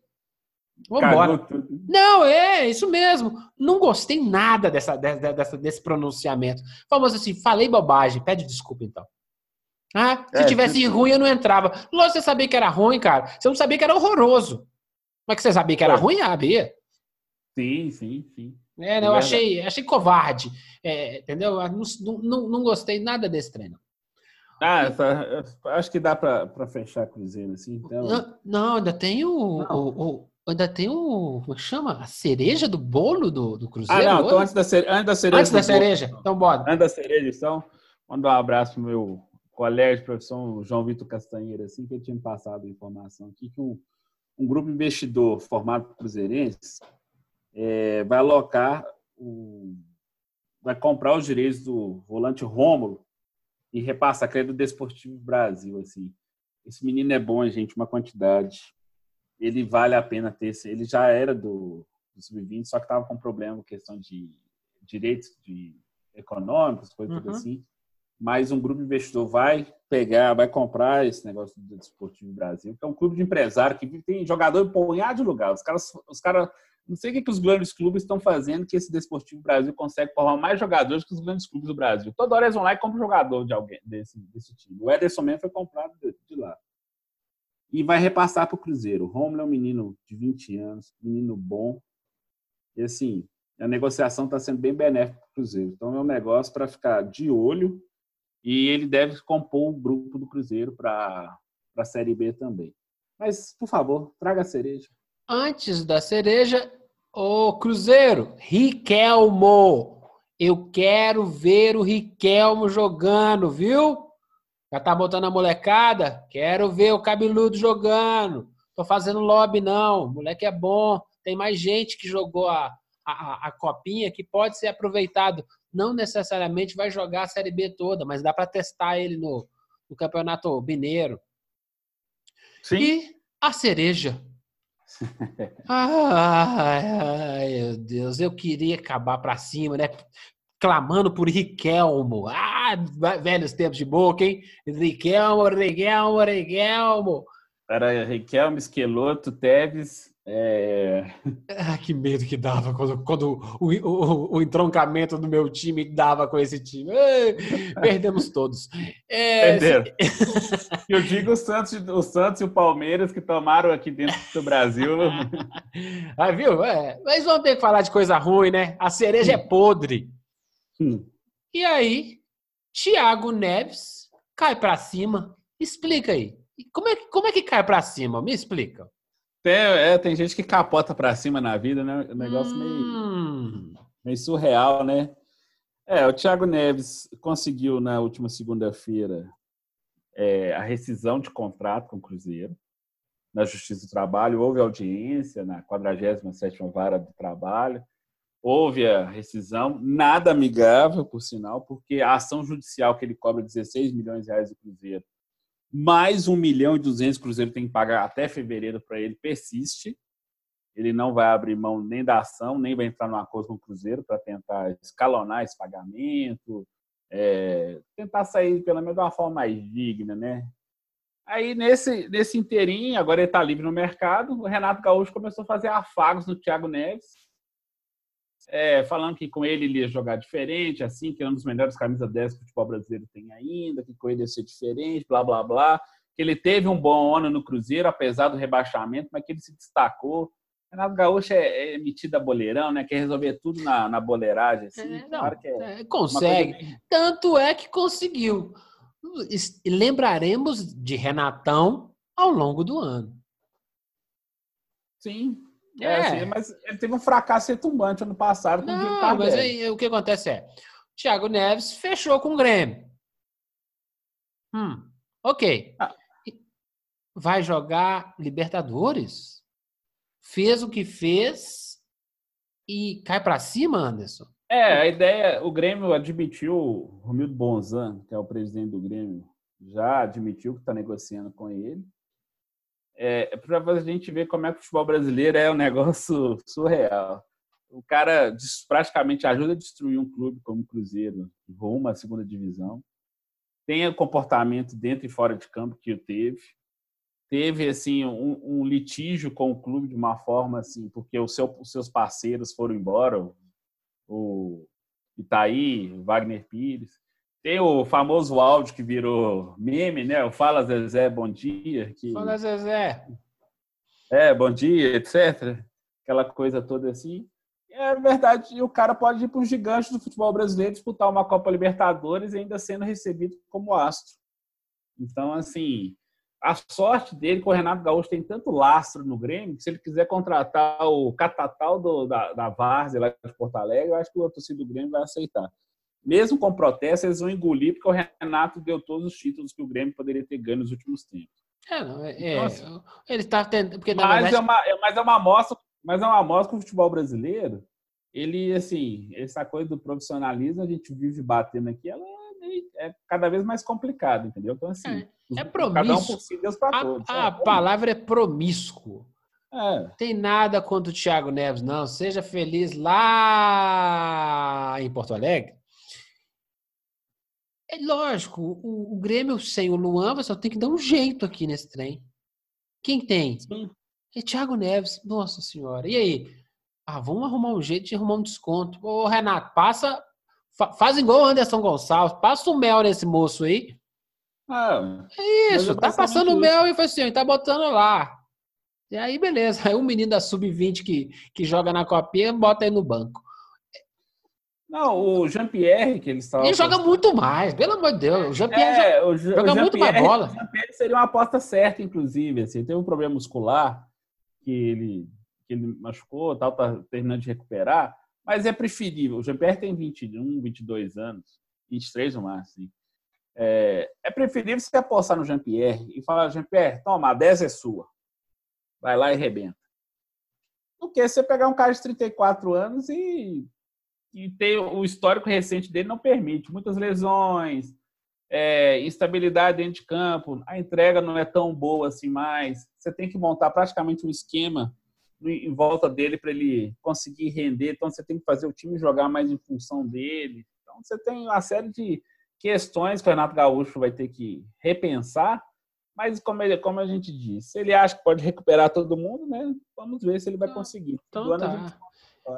Speaker 1: Vambora. Não, é isso mesmo. Não gostei nada dessa, dessa, desse pronunciamento. Famoso assim, falei bobagem, pede desculpa então. Ah, se é, tivesse tipo... ruim, eu não entrava. Lógico, você sabia que era ruim, cara. Você não sabia que era horroroso. Mas que você sabia que era ruim, sabia.
Speaker 2: Sim, sim, sim.
Speaker 1: É, né, eu achei, achei covarde. É, entendeu? Não, não, não gostei nada desse treino.
Speaker 2: Ah, acho que dá para fechar Cruzeiro assim. Então...
Speaker 1: Não, não ainda tem o, o, o, ainda tem o. Como é chama? A cereja do bolo do, do Cruzeiro?
Speaker 2: Ah, não, então antes da, cere... antes da cereja.
Speaker 1: Antes da cereja, bolo, então bora.
Speaker 2: Antes da cereja, então, mandar um abraço pro meu colega de profissão, João Vitor Castanheira, assim, que ele tinha me passado a informação aqui, que um, um grupo investidor formado por cruzeirenses é, vai alocar, o, vai comprar os direitos do volante Rômulo e repassa crédito do Desportivo Brasil, assim. Esse menino é bom, gente, uma quantidade. Ele vale a pena ter. Ele já era do, do sub-20, só que estava com problema, questão de direitos de econômicos, coisas uhum. assim. Mas um grupo investidor vai pegar, vai comprar esse negócio do Desportivo Brasil, que é um clube de empresário que tem jogador em punhado de lugar. Os caras, os caras não sei o que, que os grandes clubes estão fazendo que esse Desportivo Brasil consegue formar mais jogadores que os grandes clubes do Brasil. Toda hora eles vão lá e compram jogador de alguém desse, desse time. O Ederson mesmo foi comprado de, de lá. E vai repassar para o Cruzeiro. O Romulo é um menino de 20 anos, menino bom. E assim, a negociação está sendo bem benéfica para o Cruzeiro. Então é um negócio para ficar de olho e ele deve compor o grupo do Cruzeiro para a Série B também. Mas, por favor, traga a cereja.
Speaker 1: Antes da cereja, o Cruzeiro, Riquelmo. Eu quero ver o Riquelmo jogando, viu? Já tá botando a molecada? Quero ver o cabeludo jogando. Tô fazendo lobby, não. O moleque é bom. Tem mais gente que jogou a, a, a copinha que pode ser aproveitado. Não necessariamente vai jogar a Série B toda, mas dá para testar ele no, no Campeonato Mineiro. Sim. E a cereja ai, ai, meu Deus, eu queria acabar para cima, né? Clamando por Riquelmo. Ah, velhos tempos de boca, hein? Riquelmo, Riquelmo, Riquelmo.
Speaker 2: Era Riquelme, Esqueloto, Teves. É...
Speaker 1: Ah, que medo que dava quando, quando o, o, o, entroncamento do meu time dava com esse time. perdemos todos.
Speaker 2: É, Perderam. Eu digo o Santos, o Santos e o Palmeiras que tomaram aqui dentro do Brasil.
Speaker 1: ah, viu? É, mas vamos ter que falar de coisa ruim, né? A cereja é podre. Hum. E aí, Thiago Neves cai para cima. Explica aí. Como é, como é que cai para cima? Me explica.
Speaker 2: Tem, é, tem gente que capota para cima na vida, né? Um negócio hum. meio, meio surreal, né? É, o Thiago Neves conseguiu na última segunda-feira é, a rescisão de contrato com o Cruzeiro. Na Justiça do Trabalho houve audiência na 47ª Vara do Trabalho. Houve a rescisão, nada amigável, por sinal, porque a ação judicial que ele cobra 16 milhões de reais do Cruzeiro mais 1 milhão e 200 Cruzeiro tem que pagar até fevereiro para ele, persiste. Ele não vai abrir mão nem da ação, nem vai entrar no acordo com o Cruzeiro para tentar escalonar esse pagamento, é, tentar sair pelo menos de uma forma mais digna, né? Aí, nesse, nesse inteirinho, agora ele está livre no mercado, o Renato Gaúcho começou a fazer afagos no Thiago Neves, é, falando que com ele ele ia jogar diferente, assim, que é um dos melhores camisas 10 que o futebol brasileiro tem ainda, que com ele ia ser diferente, blá, blá, blá. Que ele teve um bom ano no Cruzeiro, apesar do rebaixamento, mas que ele se destacou. Renato Gaúcho é, é metido a boleirão, né? Quer resolver tudo na, na boleiragem. Assim.
Speaker 1: É, não, é, é consegue. Tanto é que conseguiu. Lembraremos de Renatão ao longo do ano.
Speaker 2: Sim, é, é assim, mas ele teve um fracasso retumbante ano passado. Com
Speaker 1: Não, mas aí, o que acontece é, o Thiago Neves fechou com o Grêmio. Hum, ok. Ah. Vai jogar Libertadores? Fez o que fez e cai para cima, Anderson?
Speaker 2: É, a ideia, o Grêmio admitiu, o Romildo Bonzan, que é o presidente do Grêmio, já admitiu que está negociando com ele é, para a gente ver como é que o futebol brasileiro é um negócio surreal. O cara praticamente ajuda a destruir um clube como o Cruzeiro, rumo à segunda divisão. Tem o comportamento dentro e fora de campo que o teve. Teve assim um, um litígio com o clube de uma forma assim, porque o seu, os seus parceiros foram embora, o Itaí, o Wagner Pires. Tem o famoso áudio que virou meme, né? O Fala Zezé, bom dia. Que...
Speaker 1: Fala Zezé.
Speaker 2: É, bom dia, etc. Aquela coisa toda assim. É verdade, o cara pode ir para um gigante do futebol brasileiro disputar uma Copa Libertadores e ainda sendo recebido como astro. Então, assim, a sorte dele com o Renato Gaúcho tem tanto lastro no Grêmio que se ele quiser contratar o catatal do, da, da Várzea lá de Porto Alegre, eu acho que o torcida do Grêmio vai aceitar mesmo com protesto, eles vão engolir, porque o Renato deu todos os títulos que o Grêmio poderia ter ganho nos últimos tempos.
Speaker 1: É, não, é, então, assim, ele está tentando. Porque,
Speaker 2: mas, verdade... é uma, é, mas é uma amostra, mas é uma amostra que o futebol brasileiro, ele, assim, essa coisa do profissionalismo, a gente vive batendo aqui, ela é, é cada vez mais complicada, entendeu? Então, assim,
Speaker 1: é, é promíscuo. Cada um por si, Deus para todos. A, a palavra é promíscuo. É. Tem nada contra o Thiago Neves, não. Seja feliz lá em Porto Alegre. É lógico, o, o, Grêmio sem o Luan só tem que dar um jeito aqui nesse trem. Quem tem? Sim. É Thiago Neves. Nossa senhora. E aí? Ah, vamos arrumar um jeito de arrumar um desconto. Ô, Renato, passa. Fa, faz igual o Anderson Gonçalves. Passa o mel nesse moço aí. Ah, é isso, tá passando o mel e foi assim, tá botando lá. E aí, beleza. Aí o menino da Sub-20 que, que joga na copinha, bota aí no banco.
Speaker 2: Não, o Jean-Pierre, que ele estava.
Speaker 1: Ele joga muito mais, pelo amor de Deus. O Jean-Pierre é, joga o muito mais bola. O
Speaker 2: Jean-Pierre seria uma aposta certa, inclusive. Assim, ele teve um problema muscular que ele, que ele machucou, tal, tá terminando de recuperar. Mas é preferível. O Jean-Pierre tem 21, 22 anos, 23 no máximo. Assim. É, é preferível você apostar no Jean-Pierre e falar: Jean-Pierre, toma, a 10 é sua. Vai lá e rebenta. Do que você pegar um cara de 34 anos e e tem o histórico recente dele não permite. Muitas lesões, é, instabilidade dentro de campo, a entrega não é tão boa assim mais. Você tem que montar praticamente um esquema em volta dele para ele conseguir render. Então você tem que fazer o time jogar mais em função dele. Então você tem uma série de questões que o Renato Gaúcho vai ter que repensar. Mas como, ele, como a gente disse, ele acha que pode recuperar todo mundo, né? Vamos ver se ele vai conseguir.
Speaker 1: Então, tá.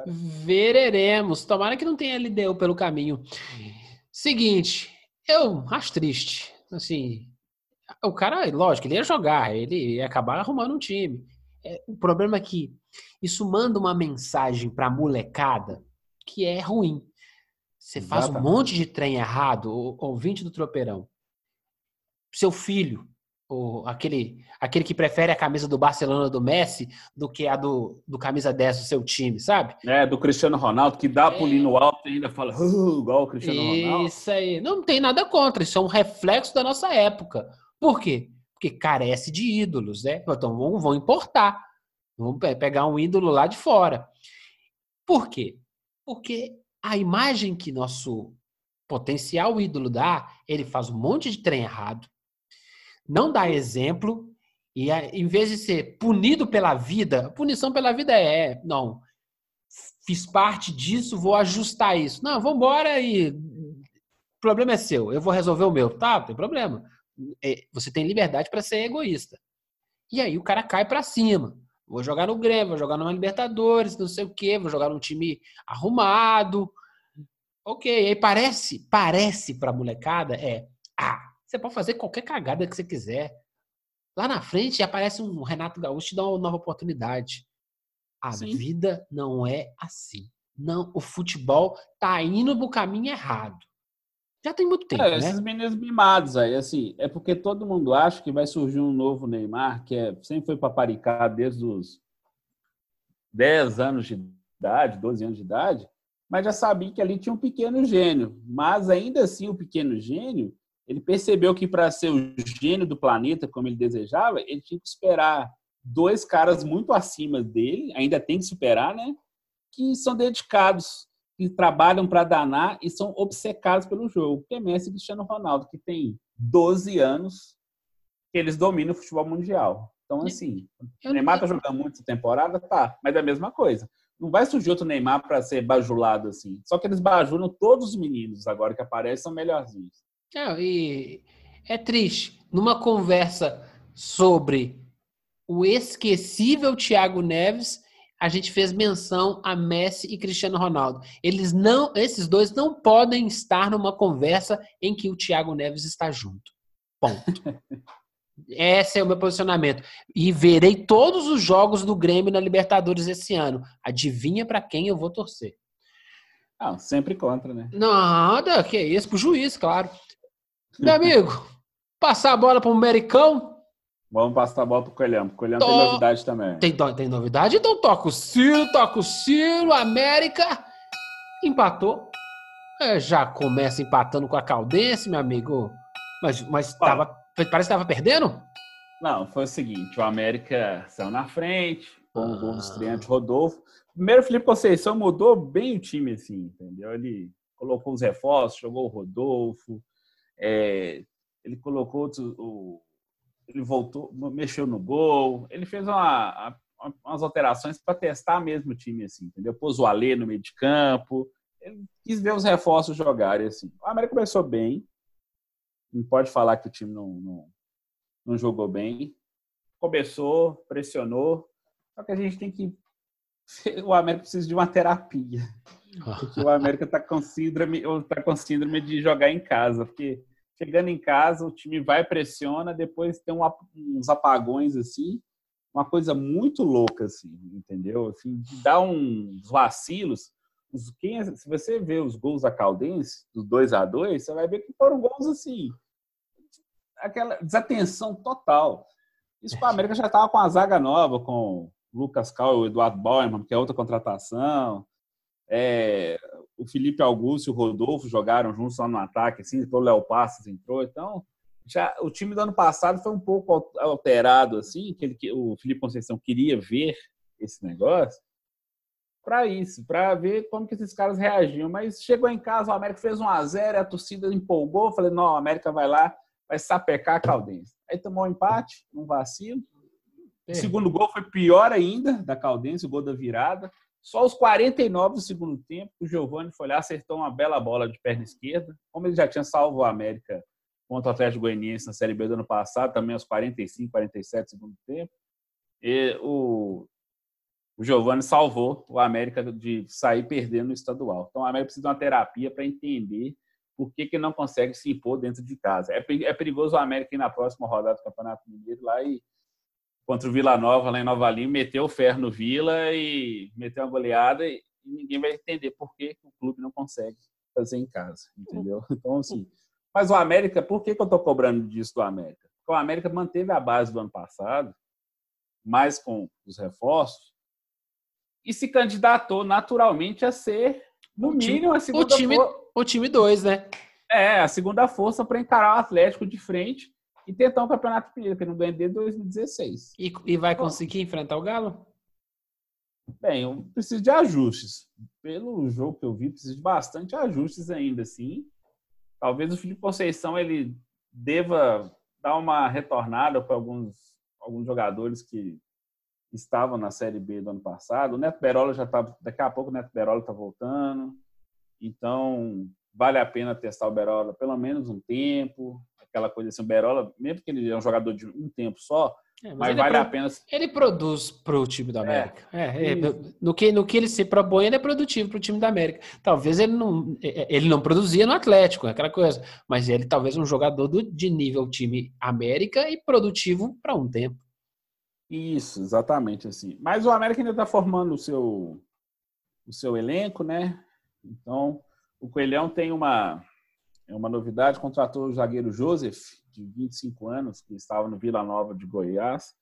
Speaker 1: Veremos. Tomara que não tenha LDU pelo caminho. Seguinte, eu acho triste. Assim, o cara, lógico, ele ia jogar, ele ia acabar arrumando um time. É, o problema é que isso manda uma mensagem para a molecada que é ruim. Você faz Exatamente. um monte de trem errado, ouvinte do tropeirão. Seu filho, ou aquele, aquele que prefere a camisa do Barcelona do Messi do que a do, do camisa 10 do seu time, sabe?
Speaker 2: É, do Cristiano Ronaldo, que dá é. pulinho alto e ainda fala uh, igual o Cristiano
Speaker 1: isso
Speaker 2: Ronaldo.
Speaker 1: Isso aí. Não tem nada contra, isso é um reflexo da nossa época. Por quê? Porque carece de ídolos, né? Então vão, vão importar. Vamos pegar um ídolo lá de fora. Por quê? Porque a imagem que nosso potencial ídolo dá, ele faz um monte de trem errado, não dá exemplo, e em vez de ser punido pela vida, punição pela vida é, não, fiz parte disso, vou ajustar isso. Não, vamos embora e o problema é seu, eu vou resolver o meu. Tá, tem problema. É, você tem liberdade para ser egoísta. E aí o cara cai para cima. Vou jogar no Grêmio, vou jogar numa Libertadores, não sei o quê, vou jogar num time arrumado. Ok, aí parece, parece pra molecada, é, ah, você pode fazer qualquer cagada que você quiser. Lá na frente aparece um Renato Gaúcho e dá uma nova oportunidade. A Sim. vida não é assim. Não, o futebol tá indo pro caminho errado. Já tem muito tempo, é, né?
Speaker 2: Esses meninos mimados aí, assim, é porque todo mundo acha que vai surgir um novo Neymar, que é, sempre foi paparicar desde os 10 anos de idade, 12 anos de idade, mas já sabia que ali tinha um pequeno gênio. Mas ainda assim, o pequeno gênio, ele percebeu que para ser o gênio do planeta, como ele desejava, ele tinha que esperar dois caras muito acima dele, ainda tem que superar, né? Que são dedicados que trabalham para danar e são obcecados pelo jogo, que é Messi e Cristiano Ronaldo, que tem 12 anos que eles dominam o futebol mundial. Então, assim, o Neymar tá jogando muito essa temporada, tá, mas é a mesma coisa. Não vai surgir outro Neymar para ser bajulado assim. Só que eles bajulam todos os meninos agora que aparecem, são melhorzinhos.
Speaker 1: É, e é triste. Numa conversa sobre o esquecível Thiago Neves, a gente fez menção a Messi e Cristiano Ronaldo. Eles não, esses dois não podem estar numa conversa em que o Thiago Neves está junto. Ponto. Esse é o meu posicionamento. E verei todos os jogos do Grêmio na Libertadores esse ano. Adivinha para quem eu vou torcer?
Speaker 2: Ah, sempre contra, né?
Speaker 1: Nada, que é isso, pro juiz, claro. Meu amigo, passar a bola para o Americão,
Speaker 2: Vamos passar a bola pro Coelhão. O Coelhão to... tem novidade também.
Speaker 1: Tem, tem novidade? Então toca o sino, toca o sino, América empatou. É, já começa empatando com a Caldense, meu amigo. Mas, mas tava, parece que estava perdendo?
Speaker 2: Não, foi o seguinte: o América saiu na frente, com ah. o gol do estreante Rodolfo. Primeiro, o Felipe Conceição mudou bem o time, assim, entendeu? Ele colocou os reforços, jogou o Rodolfo, é, ele colocou o, ele voltou, mexeu no gol, ele fez uma, uma, umas alterações para testar mesmo o time, assim, entendeu? Pôs o Alê no meio de campo, ele quis ver os reforços jogarem, assim. O América começou bem, não pode falar que o time não, não, não jogou bem. Começou, pressionou, só que a gente tem que. O América precisa de uma terapia. Porque o América está com síndrome, ou tá com síndrome de jogar em casa, porque chegando em casa, o time vai, pressiona, depois tem um, uns apagões assim, uma coisa muito louca, assim, entendeu? Assim, dar uns vacilos. Quem, é, se você ver os gols da Caldense, dos 2 a 2 você vai ver que foram gols assim, aquela desatenção total. Isso para a América já estava com a zaga nova, com Lucas Cal e o Eduardo Bauerman, que é outra contratação. É, o Felipe Augusto e o Rodolfo jogaram juntos só no ataque, assim, depois o Léo Passos entrou. Então, já o time do ano passado foi um pouco alterado, assim, que, ele, que o Felipe Conceição queria ver esse negócio para isso, para ver como que esses caras reagiam. Mas chegou em casa, o América fez um a 0 a torcida empolgou, falei, não, a América vai lá, vai sapecar a Caldense. Aí tomou um empate, um vacilo, O segundo gol foi pior ainda da Caldense, o gol da virada. Só os 49 do segundo tempo, o Giovani foi lá, acertou uma bela bola de perna esquerda. Como ele já tinha salvo o América contra o Atlético Goianiense na Série B do ano passado, também aos 45, 47 do segundo tempo. E o, o Giovani salvou o América de sair perdendo no estadual. Então, o América precisa de uma terapia para entender por que, que não consegue se impor dentro de casa. É, é perigoso o América ir na próxima rodada do Campeonato Mineiro lá e contra o Vila Nova, lá em Nova Lima, meteu o ferro no Vila e meteu uma goleada e ninguém vai entender por que o clube não consegue fazer em casa, entendeu? Então, assim, mas o América, por que, que eu estou cobrando disso do América? Porque o América manteve a base do ano passado, mais com os reforços, e se candidatou naturalmente a ser, no mínimo, a segunda
Speaker 1: o time, força. O time 2, né?
Speaker 2: É, a segunda força para encarar o Atlético de frente e tentar um campeonato mineiro, que não ganha desde 2016.
Speaker 1: E, e vai conseguir enfrentar o Galo?
Speaker 2: Bem, eu preciso de ajustes. Pelo jogo que eu vi, preciso de bastante ajustes ainda, assim. Talvez o Felipe Conceição ele deva dar uma retornada para alguns, alguns jogadores que estavam na Série B do ano passado. O Neto Berola já está. Daqui a pouco o Neto Berola está voltando. Então, vale a pena testar o Berola pelo menos um tempo, aquela coisa assim, o Berola, mesmo que ele é um jogador de um tempo só, é, mas, mas vale pro... a pena.
Speaker 1: Ele produz para o time da América. É, é, é no, que, no que ele se propõe, ele é produtivo para o time da América. Talvez ele não, é, é, ele não produzia no Atlético, aquela coisa, mas ele talvez um jogador do, de nível time América e produtivo para um tempo.
Speaker 2: Isso, exatamente assim. Mas o América ainda está formando o seu, o seu elenco, né? Então, o Coelhão tem uma, é uma novidade, contratou o zagueiro Joseph, de 25 anos, que estava no Vila Nova de Goiás,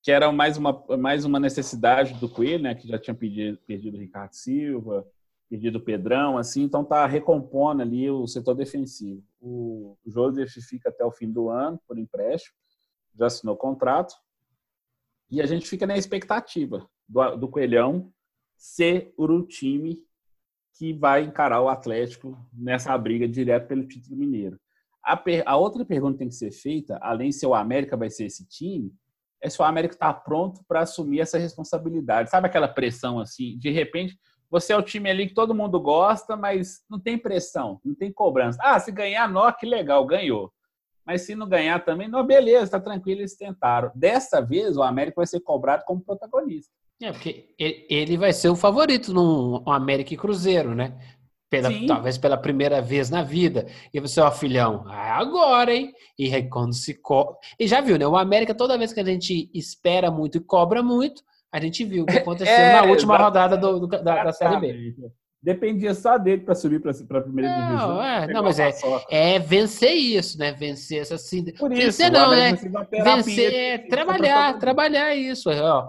Speaker 2: que era mais uma, mais uma necessidade do Coelho, né, que já tinha pedido, perdido o Ricardo Silva, perdido o Pedrão, assim, então está recompondo ali o setor defensivo. O Joseph fica até o fim do ano, por empréstimo, já assinou contrato, e a gente fica na expectativa do, do Coelhão ser o time que vai encarar o Atlético nessa briga direto pelo título mineiro. A, per, a outra pergunta que tem que ser feita, além se o América vai ser esse time, é se o América está pronto para assumir essa responsabilidade. Sabe aquela pressão assim? De repente, você é o time ali que todo mundo gosta, mas não tem pressão, não tem cobrança. Ah, se ganhar, nó, que legal, ganhou. Mas se não ganhar também, não, beleza, tá tranquilo, eles tentaram. Dessa vez, o América vai ser cobrado como protagonista.
Speaker 1: É, porque ele vai ser o favorito no América e Cruzeiro, né? Pela, talvez pela primeira vez na vida. E você, ó, filhão, é agora, hein? E aí, quando se co... E já viu, né? O América, toda vez que a gente espera muito e cobra muito, a gente viu o que aconteceu é, na última rodada do, do, da, da Série B.
Speaker 2: Dependia só dele para subir para a primeira não, divisão.
Speaker 1: É, não, mas é, é vencer isso, né? Vencer essa assim, Por isso, vencer não, né? Vencer é trabalhar, trabalhar isso. Ó.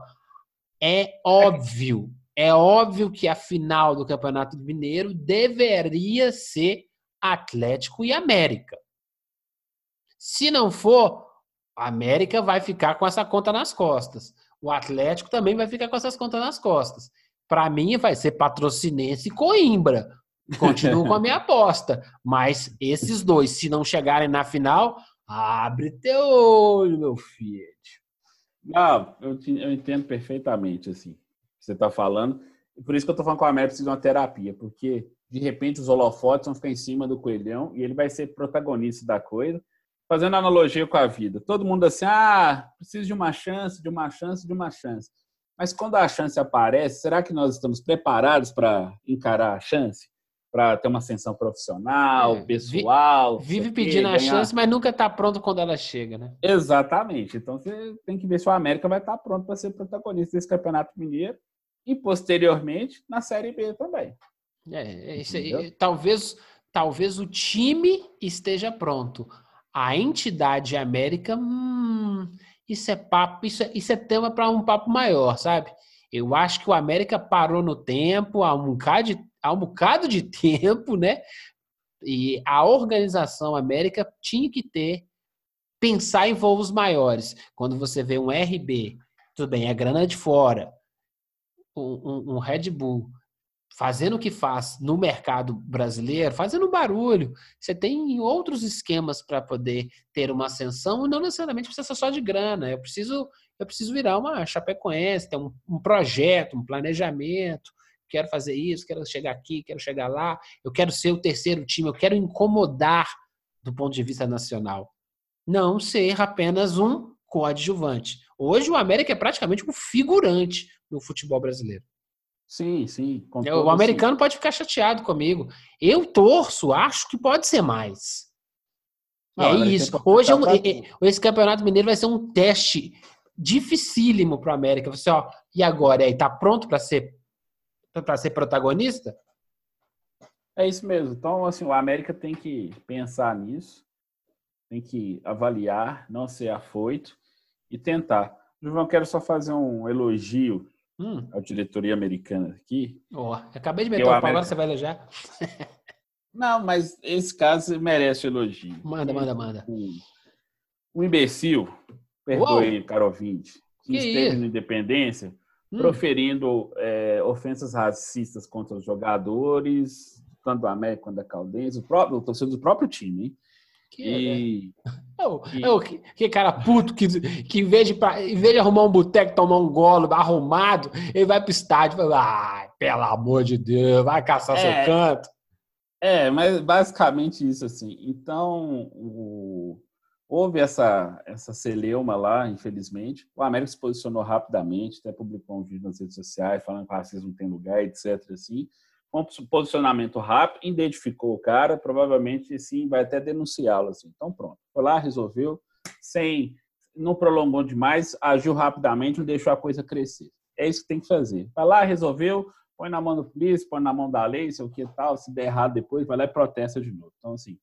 Speaker 1: É óbvio, é óbvio que a final do Campeonato Mineiro deveria ser Atlético e América. Se não for, a América vai ficar com essa conta nas costas. O Atlético também vai ficar com essas contas nas costas. Para mim, vai ser Patrocinense e Coimbra. Continuo com a minha aposta. Mas esses dois, se não chegarem na final, abre teu olho, meu filho.
Speaker 2: Não, eu, eu entendo perfeitamente, assim, você está falando. Por isso que eu estou falando com a América precisa de uma terapia, porque de repente os holofotes vão ficar em cima do coelhão e ele vai ser protagonista da coisa. Fazendo analogia com a vida. Todo mundo assim, ah, preciso de uma chance, de uma chance, de uma chance. Mas quando a chance aparece, será que nós estamos preparados para encarar a chance? Para ter uma ascensão profissional, é, pessoal.
Speaker 1: Vive pedindo a chance, mas nunca está pronto quando ela chega, né?
Speaker 2: Exatamente. Então você tem que ver se o América vai estar tá pronto para ser protagonista desse Campeonato Mineiro e posteriormente na Série B também.
Speaker 1: É, é isso aí. Talvez, talvez o time esteja pronto. A entidade América, hum, isso é papo, isso é, isso é tema para um papo maior, sabe? Eu acho que o América parou no tempo, há um bocado de, há um bocado de tempo, né? E a organização América tinha que ter, pensar em voos maiores. Quando você vê um RB, tudo bem, é grana de fora, um, um, um Red Bull, fazendo o que faz no mercado brasileiro, fazendo barulho. Você tem outros esquemas para poder ter uma ascensão e não necessariamente precisa ser só de grana. Eu preciso eu preciso virar uma Chapecoense, ter um, um projeto, um planejamento. Quero fazer isso, quero chegar aqui, quero chegar lá. Eu quero ser o terceiro time, eu quero incomodar do ponto de vista nacional. Não ser apenas um coadjuvante. Hoje o América é praticamente um figurante no futebol brasileiro.
Speaker 2: Sim, sim.
Speaker 1: O americano sim. pode ficar chateado comigo. Eu torço, acho que pode ser mais. Não, é isso. Hoje é um, esse campeonato mineiro vai ser um teste dificílimo para o América. Você, ó, e agora? Aí tá pronto para ser para ser protagonista?
Speaker 2: É isso mesmo. Então, assim, o América tem que pensar nisso, tem que avaliar, não ser afoito e tentar. João, quero só fazer um elogio hum. à diretoria americana aqui.
Speaker 1: Oh, acabei de meter o América... agora você vai elogiar.
Speaker 2: não, mas esse caso merece elogio.
Speaker 1: Manda, manda, manda.
Speaker 2: Um, um imbecil, perdoe, caro ouvinte, que, que esteve isso? na Independência hum. proferindo é, ofensas racistas contra os jogadores, tanto do América quanto da Caldense, o próprio o torcedor do próprio time, hein?
Speaker 1: Que, e, é, o, e... é o que, que, cara puto que, que em, vez de, em vez de arrumar um boteco, tomar um golo arrumado, ele vai pro estádio e fala: pelo amor de Deus, vai caçar é, seu canto.
Speaker 2: É, mas basicamente isso assim. Então, o, houve essa, essa celeuma lá, infelizmente. O América se posicionou rapidamente, até publicou um vídeo nas redes sociais falando que o racismo não tem lugar, etc. Assim um posicionamento rápido, identificou o cara, provavelmente sim vai até denunciá-lo assim. Então pronto, foi lá, resolveu, sem não prolongou demais, agiu rapidamente, não deixou a coisa crescer. É isso que tem que fazer. Vai lá, resolveu, põe na mão do polícia, põe na mão da lei, sei o que tal, se der errado depois, vai lá e protesta de novo. Então assim,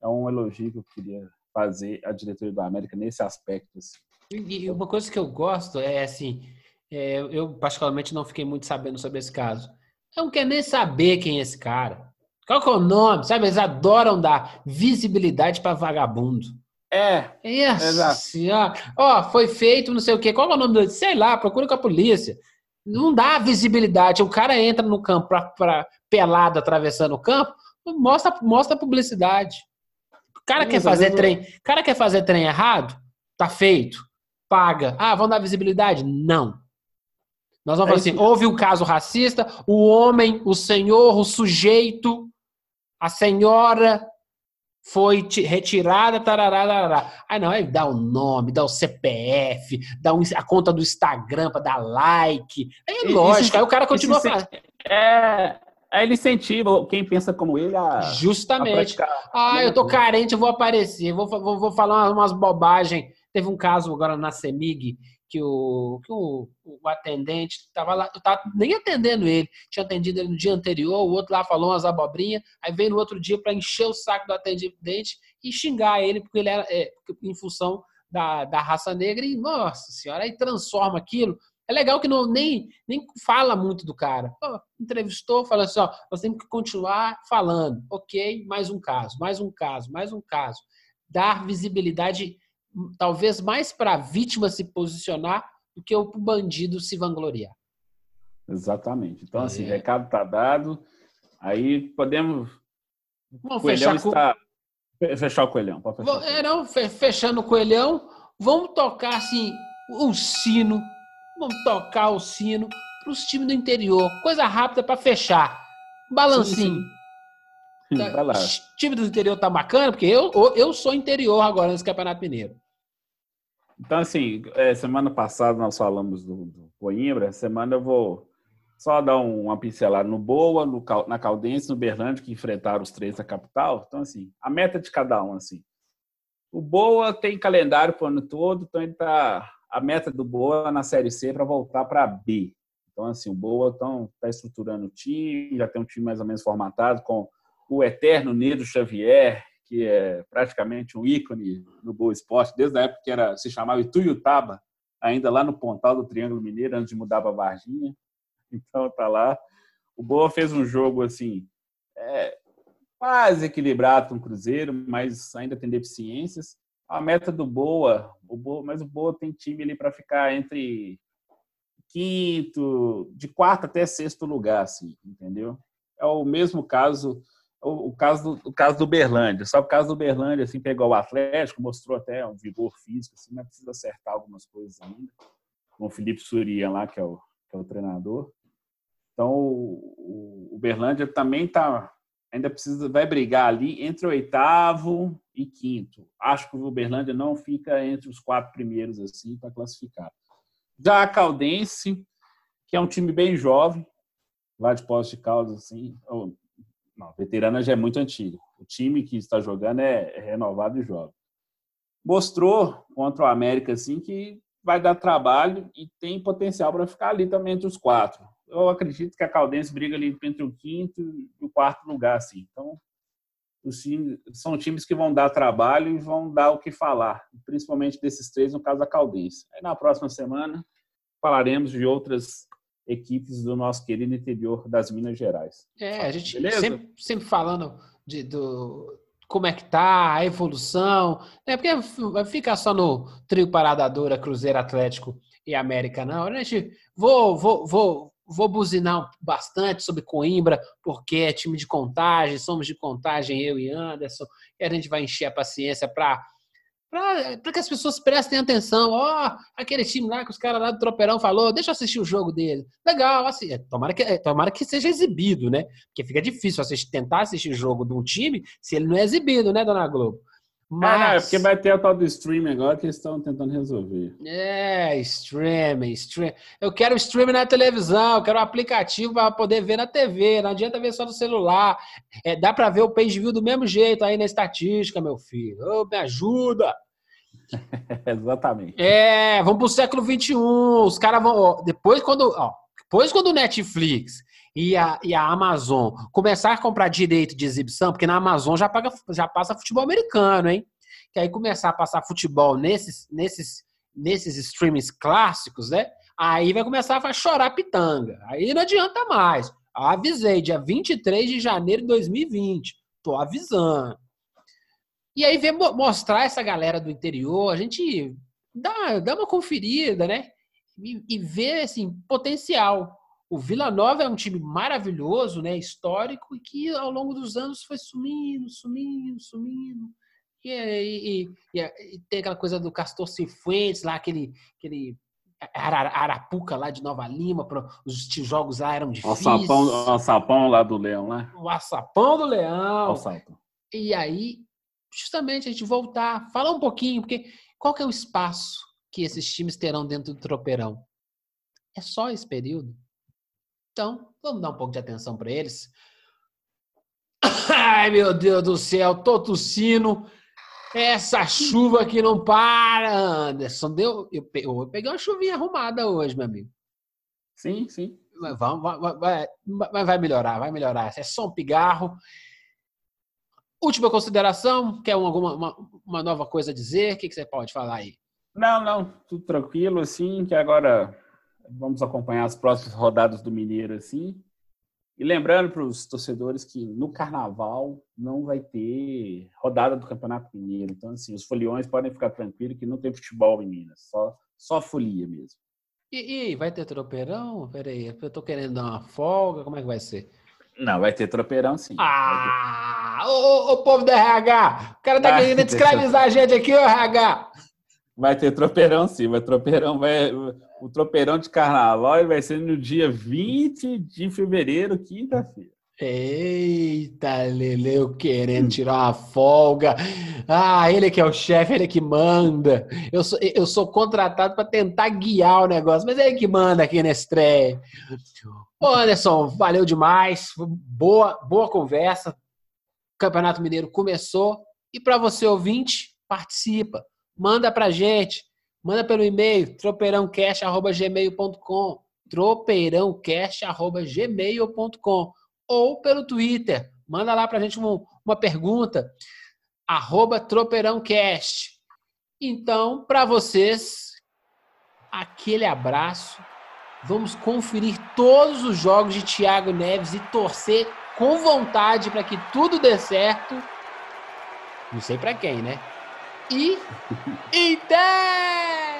Speaker 2: é um elogio que eu queria fazer à diretoria da América nesse aspecto. Assim.
Speaker 1: E uma coisa que eu gosto é assim, é, eu particularmente não fiquei muito sabendo sobre esse caso eu não quero nem saber quem é esse cara. Qual que é o nome? Sabe? Eles adoram dar visibilidade para vagabundo.
Speaker 2: É.
Speaker 1: Exato. Senhora. Ó, foi feito não sei o quê. Qual é o nome dele? Sei lá, procura com a polícia. Não dá visibilidade. O cara entra no campo pra, pra pelado atravessando o campo, mostra, mostra publicidade. O cara quer fazer trem. Cara quer fazer trem errado? Tá feito. Paga. Ah, vão dar visibilidade? Não. Nós vamos é falar assim: houve um caso racista, o homem, o senhor, o sujeito, a senhora foi retirada, tarará, tarará. Aí não, aí dá o nome, dá o CPF, dá a conta do Instagram para dar like. É lógico, aí o cara continua fazendo.
Speaker 2: É, aí ele incentiva quem pensa como ele a.
Speaker 1: Justamente. A ah, eu tô carente, eu vou aparecer, vou, vou, vou falar umas bobagens. Teve um caso agora na CEMIG que o, que o, o atendente estava lá, eu tava nem atendendo ele, tinha atendido ele no dia anterior, o outro lá falou umas abobrinhas, aí veio no outro dia para encher o saco do atendente e xingar ele, porque ele era é, em função da, da raça negra, e nossa senhora, aí transforma aquilo. É legal que não, nem, nem fala muito do cara. Pô, entrevistou, fala assim: ó, nós temos que continuar falando. Ok, mais um caso, mais um caso, mais um caso. Dar visibilidade talvez mais para a vítima se posicionar do que o bandido se vangloriar.
Speaker 2: Exatamente. Então, assim, é. assim, recado está dado. Aí podemos.
Speaker 1: Vamos fechar,
Speaker 2: está... fechar o coelhão. Pode fechar
Speaker 1: o É, não, fechando o coelhão, vamos tocar assim o sino. Vamos tocar o sino para os times do interior. Coisa rápida para fechar. Balancinho. Sim, sim. Tá, Vai lá. time do interior tá bacana, porque eu, eu sou interior agora nesse Campeonato Mineiro.
Speaker 2: Então, assim, é, semana passada nós falamos do, do Coimbra, semana eu vou só dar uma pincelada no Boa, no, na Caldense, no Berlândia, que enfrentaram os três da capital. Então, assim, a meta de cada um, assim. O Boa tem calendário para o ano todo, então ele tá a meta do Boa na Série C para voltar para B. Então, assim, o Boa está estruturando o time, já tem um time mais ou menos formatado com o eterno Nedo Xavier, que é praticamente um ícone no Boa Esporte, desde a época que era, se chamava Ituiutaba, ainda lá no Pontal do Triângulo Mineiro, antes de mudar para Varginha. Então tá lá. O Boa fez um jogo assim, é, quase equilibrado com o Cruzeiro, mas ainda tem deficiências. A meta do Boa, o Boa mas o Boa tem time ali para ficar entre quinto, de quarto até sexto lugar, assim, entendeu? É o mesmo caso o, o, caso do, o caso do Berlândia. Só o caso do Berlândia, assim, pegou o Atlético, mostrou até um vigor físico, assim, mas precisa acertar algumas coisas ainda. Com o Felipe Surian lá, que é o, que é o treinador. Então, o, o Berlândia também tá, ainda precisa, vai brigar ali entre oitavo e quinto. Acho que o Uberlândia não fica entre os quatro primeiros assim para classificar. Já a Caldense, que é um time bem jovem, lá de Poços de Caldas, assim, ou, não, veterana já é muito antiga. O time que está jogando é, é renovado e jovem. Mostrou contra o América assim que vai dar trabalho e tem potencial para ficar ali também entre os quatro. Eu acredito que a Caldense briga ali entre o quinto e o quarto lugar, assim. Então, times, são times que vão dar trabalho e vão dar o que falar, principalmente desses três, no caso da Caldense. Aí na próxima semana falaremos de outras equipes do nosso querido interior das Minas Gerais.
Speaker 1: É, a gente sempre, sempre falando de, do, como é que tá, a evolução, é porque vai ficar só no trio paradadora, Cruzeiro Atlético e América, não. A gente vou, vou, vou, vou buzinar bastante sobre Coimbra, porque é time de contagem, somos de contagem, eu e Anderson, e a gente vai encher a paciência para para que as pessoas prestem atenção. Ó, oh, aquele time lá que os caras lá do Tropeirão falou, deixa eu assistir o jogo dele. Legal, assim, tomara que, é, tomara que seja exibido, né? Porque fica difícil assistir, tentar assistir o jogo de um time se ele não é exibido, né, Dona Globo?
Speaker 2: Mas... Ah, é porque vai ter a tal do streaming agora que eles estão tentando resolver.
Speaker 1: É, streaming, streaming. Eu quero streaming na televisão, eu quero um aplicativo para poder ver na TV. Não adianta ver só no celular. É, dá para ver o page view do mesmo jeito aí na estatística, meu filho. Oh, me ajuda.
Speaker 2: Exatamente.
Speaker 1: É, vamos pro século XXI. Os caras vão. Ó, depois, quando. Ó, depois, quando o Netflix e a, e a Amazon começar a comprar direito de exibição, porque na Amazon já, paga, já passa futebol americano, hein? Que aí começar a passar futebol nesses, nesses, nesses streamings clássicos, né? Aí vai começar a chorar pitanga. Aí não adianta mais. Avisei, dia 23 de janeiro de 2020. Tô avisando. E aí ver mostrar essa galera do interior, a gente dá, dá uma conferida, né? E, e ver assim, potencial. O Vila Nova é um time maravilhoso, né, histórico, e que ao longo dos anos foi sumindo, sumindo, sumindo. E, e, e, e tem aquela coisa do Castor Cifuentes, lá aquele, aquele Arapuca lá de Nova Lima, pra, os jogos lá eram difíceis.
Speaker 2: O sapão, o sapão lá do Leão, né?
Speaker 1: O açapão do Leão. E aí, justamente, a gente voltar, falar um pouquinho, porque qual que é o espaço que esses times terão dentro do tropeirão? É só esse período? Então, vamos dar um pouco de atenção para eles. Ai, meu Deus do céu, tô tossindo. Essa chuva que não para, Anderson. Deu, eu, eu peguei uma chuvinha arrumada hoje, meu amigo.
Speaker 2: Sim, sim.
Speaker 1: Mas vai, vai, vai, vai melhorar, vai melhorar. É só um pigarro. Última consideração, quer alguma uma, uma nova coisa a dizer? O que, que você pode falar aí?
Speaker 2: Não, não, tudo tranquilo, assim, que agora Vamos acompanhar as próximas rodadas do Mineiro assim. E lembrando para os torcedores que no Carnaval não vai ter rodada do Campeonato Mineiro. Então, assim, os foliões podem ficar tranquilos que não tem futebol em Minas, só, só folia mesmo.
Speaker 1: E, e vai ter tropeirão? Peraí, eu tô querendo dar uma folga, como é que vai ser?
Speaker 2: Não, vai ter tropeirão sim.
Speaker 1: Ah! Ô, ô, povo da RH! O cara tá querendo escravizar a gente aqui, ô RH!
Speaker 2: Vai ter tropeirão sim, vai tropeirão, vai o tropeirão de carnaval vai ser no dia 20 de fevereiro, quinta-feira.
Speaker 1: Eita, Leleu querendo tirar uma folga. Ah, ele que é o chefe, ele que manda. Eu sou, eu sou contratado para tentar guiar o negócio, mas é ele que manda aqui nesse trem. Ô, Anderson, valeu demais. Boa, boa conversa. O Campeonato Mineiro começou. E para você, ouvinte, participa. Manda para gente Manda pelo e-mail tropeirãocast.gmail.com tropeirãocast.gmail.com ou pelo Twitter. Manda lá para a gente uma, uma pergunta arroba tropeirãocast. Então, para vocês, aquele abraço. Vamos conferir todos os jogos de Thiago Neves e torcer com vontade para que tudo dê certo. Não sei para quem, né? E. Inter!